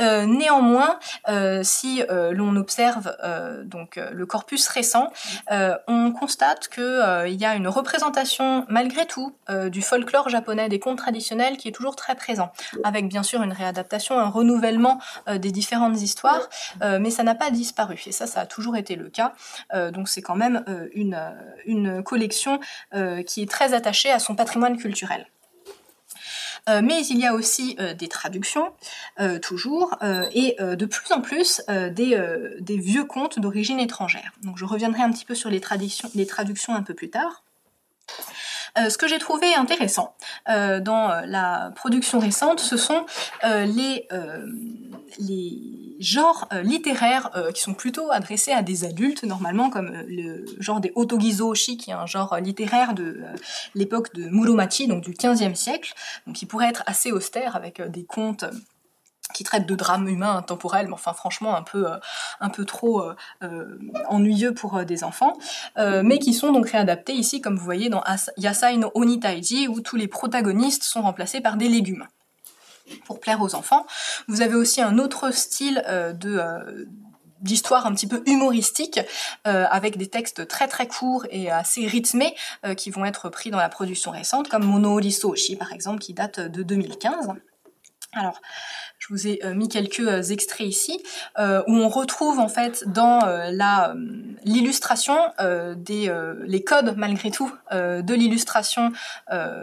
Euh, néanmoins, euh, si l'on observe donc le corpus récent, on constate que il y a une représentation malgré tout du folklore japonais, des contes traditionnels qui est toujours très présent, avec bien sûr une réadaptation, un renouvellement des différentes histoires, mais ça n'a pas disparu. Et ça, ça a toujours été le cas. donc c'est quand même une, collection qui est très attaché à son patrimoine culturel. Euh, mais il y a aussi euh, des traductions, toujours, et de plus en plus des, vieux contes d'origine étrangère. Je reviendrai un petit peu sur les traductions un peu plus tard. Euh, ce que j'ai trouvé intéressant euh, dans euh, la production récente, ce sont les, genres littéraires qui sont plutôt adressés à des adultes, normalement, comme le genre des otogizoshi, qui est un genre littéraire de l'époque de Muromachi, donc du XVe siècle, donc qui pourrait être assez austère avec des contes qui traite de drames humains intemporels, mais enfin franchement un peu, euh, trop euh, euh, ennuyeux pour des enfants, mais qui sont donc réadaptés ici, comme vous voyez dans Yasai no Onitaiji, où tous les protagonistes sont remplacés par des légumes pour plaire aux enfants. Vous avez aussi un autre style d'histoire un petit peu humoristique, avec des textes très très courts et assez rythmés qui vont être pris dans la production récente, comme Mono Soshi par exemple, qui date de 2015. Alors, je vous ai euh, mis quelques euh, extraits ici euh, où on retrouve en fait dans la l'illustration des les codes malgré tout de l'illustration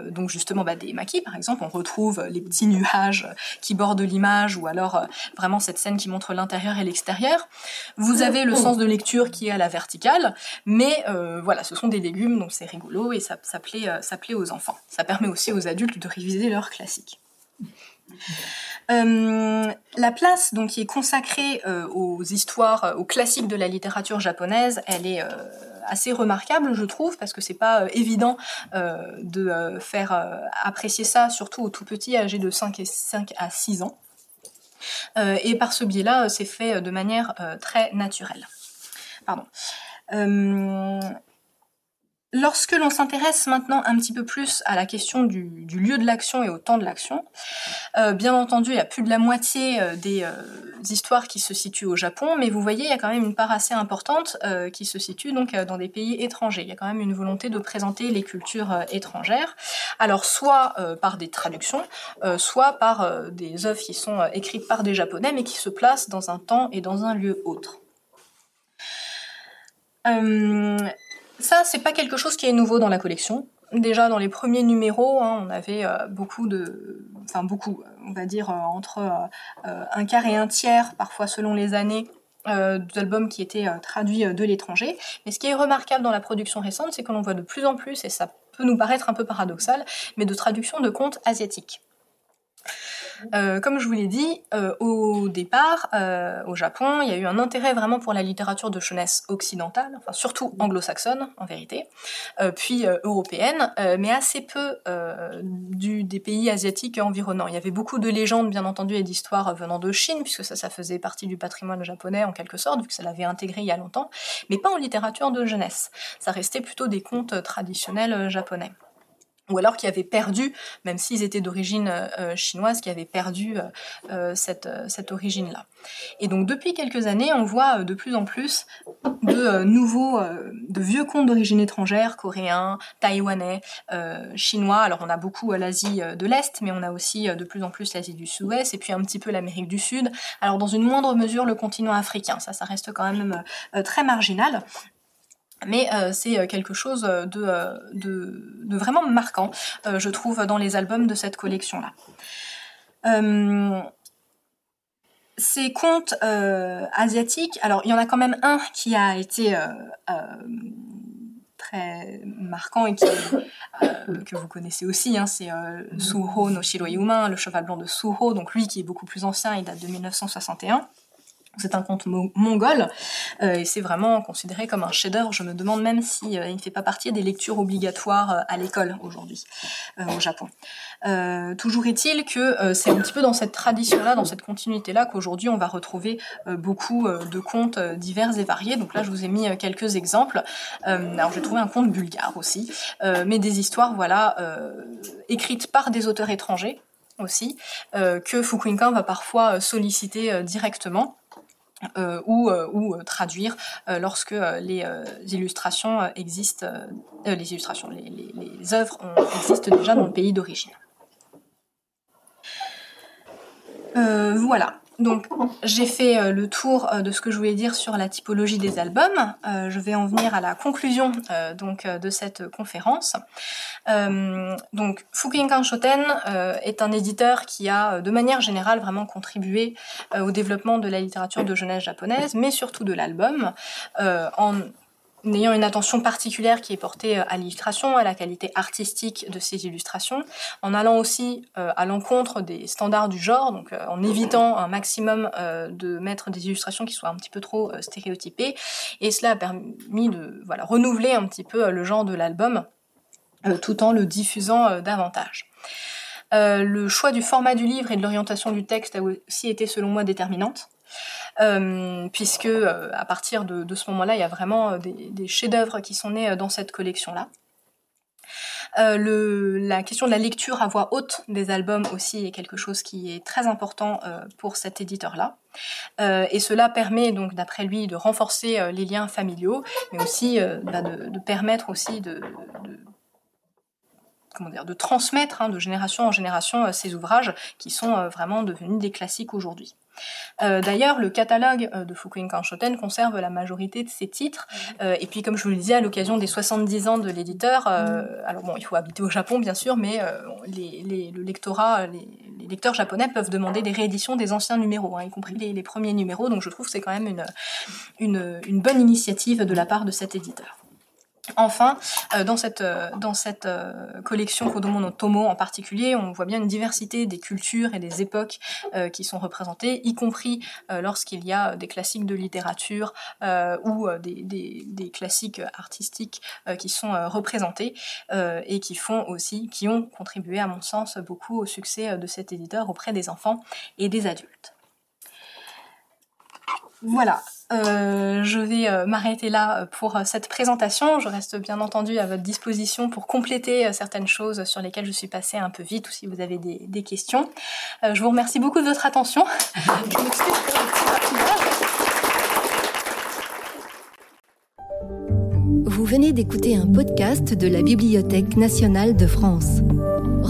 donc justement bah, des maquis par exemple on retrouve les petits nuages qui bordent l'image ou alors vraiment cette scène qui montre l'intérieur et l'extérieur. Vous avez le sens de lecture qui est à la verticale, mais voilà ce sont des légumes donc c'est rigolo et ça, ça plaît ça plaît aux enfants. Ça permet aussi aux adultes de réviser leurs classiques. Euh, la place donc qui est consacrée euh, aux histoires, euh, aux classiques de la littérature japonaise, elle est assez remarquable, je trouve, parce que c'est pas évident de faire apprécier ça, surtout aux tout petits âgés de 5, et 5 à 6 ans. et par ce biais-là, c'est fait de manière très naturelle. Pardon. Lorsque l'on s'intéresse maintenant un petit peu plus à la question du, lieu de l'action et au temps de l'action, euh, bien entendu, il y a plus de la moitié euh, des, euh, histoires qui se situent au Japon, mais vous voyez, il y a quand même une part assez importante qui se situe donc dans des pays étrangers. Il y a quand même une volonté de présenter les cultures étrangères, alors soit par des traductions, soit par des œuvres qui sont écrites par des Japonais, mais qui se placent dans un temps et dans un lieu autre. Ça, c'est pas quelque chose qui est nouveau dans la collection. Déjà dans les premiers numéros, hein, on avait euh, beaucoup de, enfin beaucoup, on va dire euh, entre euh, un quart et un tiers, parfois selon les années, d'albums qui étaient traduits de l'étranger. Mais ce qui est remarquable dans la production récente, c'est que l'on voit de plus en plus, et ça peut nous paraître un peu paradoxal, mais de traductions de contes asiatiques. Euh, comme je vous l'ai dit, euh, au départ, euh, au Japon, il y a eu un intérêt vraiment pour la littérature de jeunesse occidentale, enfin surtout anglo-saxonne en vérité, puis européenne, mais assez peu des pays asiatiques environnants. Il y avait beaucoup de légendes, bien entendu, et d'histoires venant de Chine, puisque ça, ça faisait partie du patrimoine japonais en quelque sorte, vu que ça l'avait intégré il y a longtemps, mais pas en littérature de jeunesse. Ça restait plutôt des contes traditionnels japonais ou alors qui avaient perdu, même s'ils étaient d'origine euh, chinoise, qui avaient perdu euh, euh, cette, cette origine-là. Et donc depuis quelques années, on voit de plus en plus de nouveaux, de vieux contes d'origine étrangère, coréens, taïwanais, chinois. Alors on a beaucoup l'Asie de l'Est, mais on a aussi de plus en plus l'Asie du Sud-Ouest, et puis un petit peu l'Amérique du Sud. Alors dans une moindre mesure le continent africain, ça, ça reste quand même très marginal mais euh, c'est euh, quelque chose euh, de, vraiment marquant, je trouve, dans les albums de cette collection-là. ces contes asiatiques, alors il y en a quand même un qui a été très marquant et que vous connaissez aussi, hein, c'est Suho no le cheval blanc de Suho, donc lui qui est beaucoup plus ancien, il date de 1961. C'est un conte mongol euh, et c'est vraiment considéré comme un chef-d'œuvre. Je me demande même si euh, il ne fait pas partie des lectures obligatoires euh, à l'école aujourd'hui au Japon. toujours est-il que c'est un petit peu dans cette tradition-là, dans cette continuité-là, qu'aujourd'hui on va retrouver beaucoup de contes divers et variés. Donc là, je vous ai mis quelques exemples. alors j'ai trouvé un conte bulgare aussi, mais des histoires, voilà, écrites par des auteurs étrangers aussi, que Fukuinkan va parfois solliciter directement. Euh, ou, euh, ou euh, traduire lorsque les illustrations existent, les illustrations, les, les, les œuvres existent déjà dans le pays d'origine. voilà. Donc j'ai fait euh, le tour euh, de ce que je voulais dire sur la typologie des albums. Euh, je vais en venir à la conclusion de cette conférence. donc Fukuinkan Shoten est un éditeur qui a de manière générale vraiment contribué au développement de la littérature de jeunesse japonaise, mais surtout de l'album, ayant une attention particulière qui est portée euh, à l'illustration, à la qualité artistique de ces illustrations, en allant aussi euh, à l'encontre des standards du genre, donc euh, en évitant un maximum de mettre des illustrations qui soient un petit peu trop stéréotypées, et cela a permis de renouveler un petit peu le genre de l'album tout en le diffusant davantage. le choix du format du livre et de l'orientation du texte a aussi été selon moi déterminante. Euh, puisque euh, à partir de, ce moment-là, il y a vraiment euh, des, chefs-d'œuvre qui sont nés dans cette collection-là. la question de la lecture à voix haute des albums aussi est quelque chose qui est très important pour cet éditeur-là. et cela permet donc, d'après lui, de renforcer les liens familiaux, mais aussi bah, de, permettre aussi de, comment dire, de transmettre hein, de génération en génération ces ouvrages qui sont vraiment devenus des classiques aujourd'hui. Euh, d'ailleurs, le catalogue euh, de Fukuin Shoten conserve la majorité de ses titres. Euh, et puis, comme je vous le disais, à l'occasion des 70 ans de l'éditeur, alors bon, il faut habiter au Japon, bien sûr, mais les, le lectorat, les, lecteurs japonais peuvent demander des rééditions des anciens numéros, hein, y compris les, premiers numéros. Donc, je trouve que c'est quand même une, une, une bonne initiative de la part de cet éditeur. Enfin, euh, dans cette, euh, dans cette euh, collection Kodomo no Tomo en particulier, on voit bien une diversité des cultures et des époques qui sont représentées, y compris lorsqu'il y a des classiques de littérature ou des, classiques artistiques qui sont représentés et qui font aussi, qui ont contribué à mon sens beaucoup au succès de cet éditeur auprès des enfants et des adultes. Voilà, euh, je vais euh, m'arrêter là euh, pour cette présentation. Je reste bien entendu à votre disposition pour compléter certaines choses sur lesquelles je suis passée un peu vite ou si vous avez des, questions. je vous remercie beaucoup de votre attention. Vous venez d'écouter un podcast de la Bibliothèque nationale de France.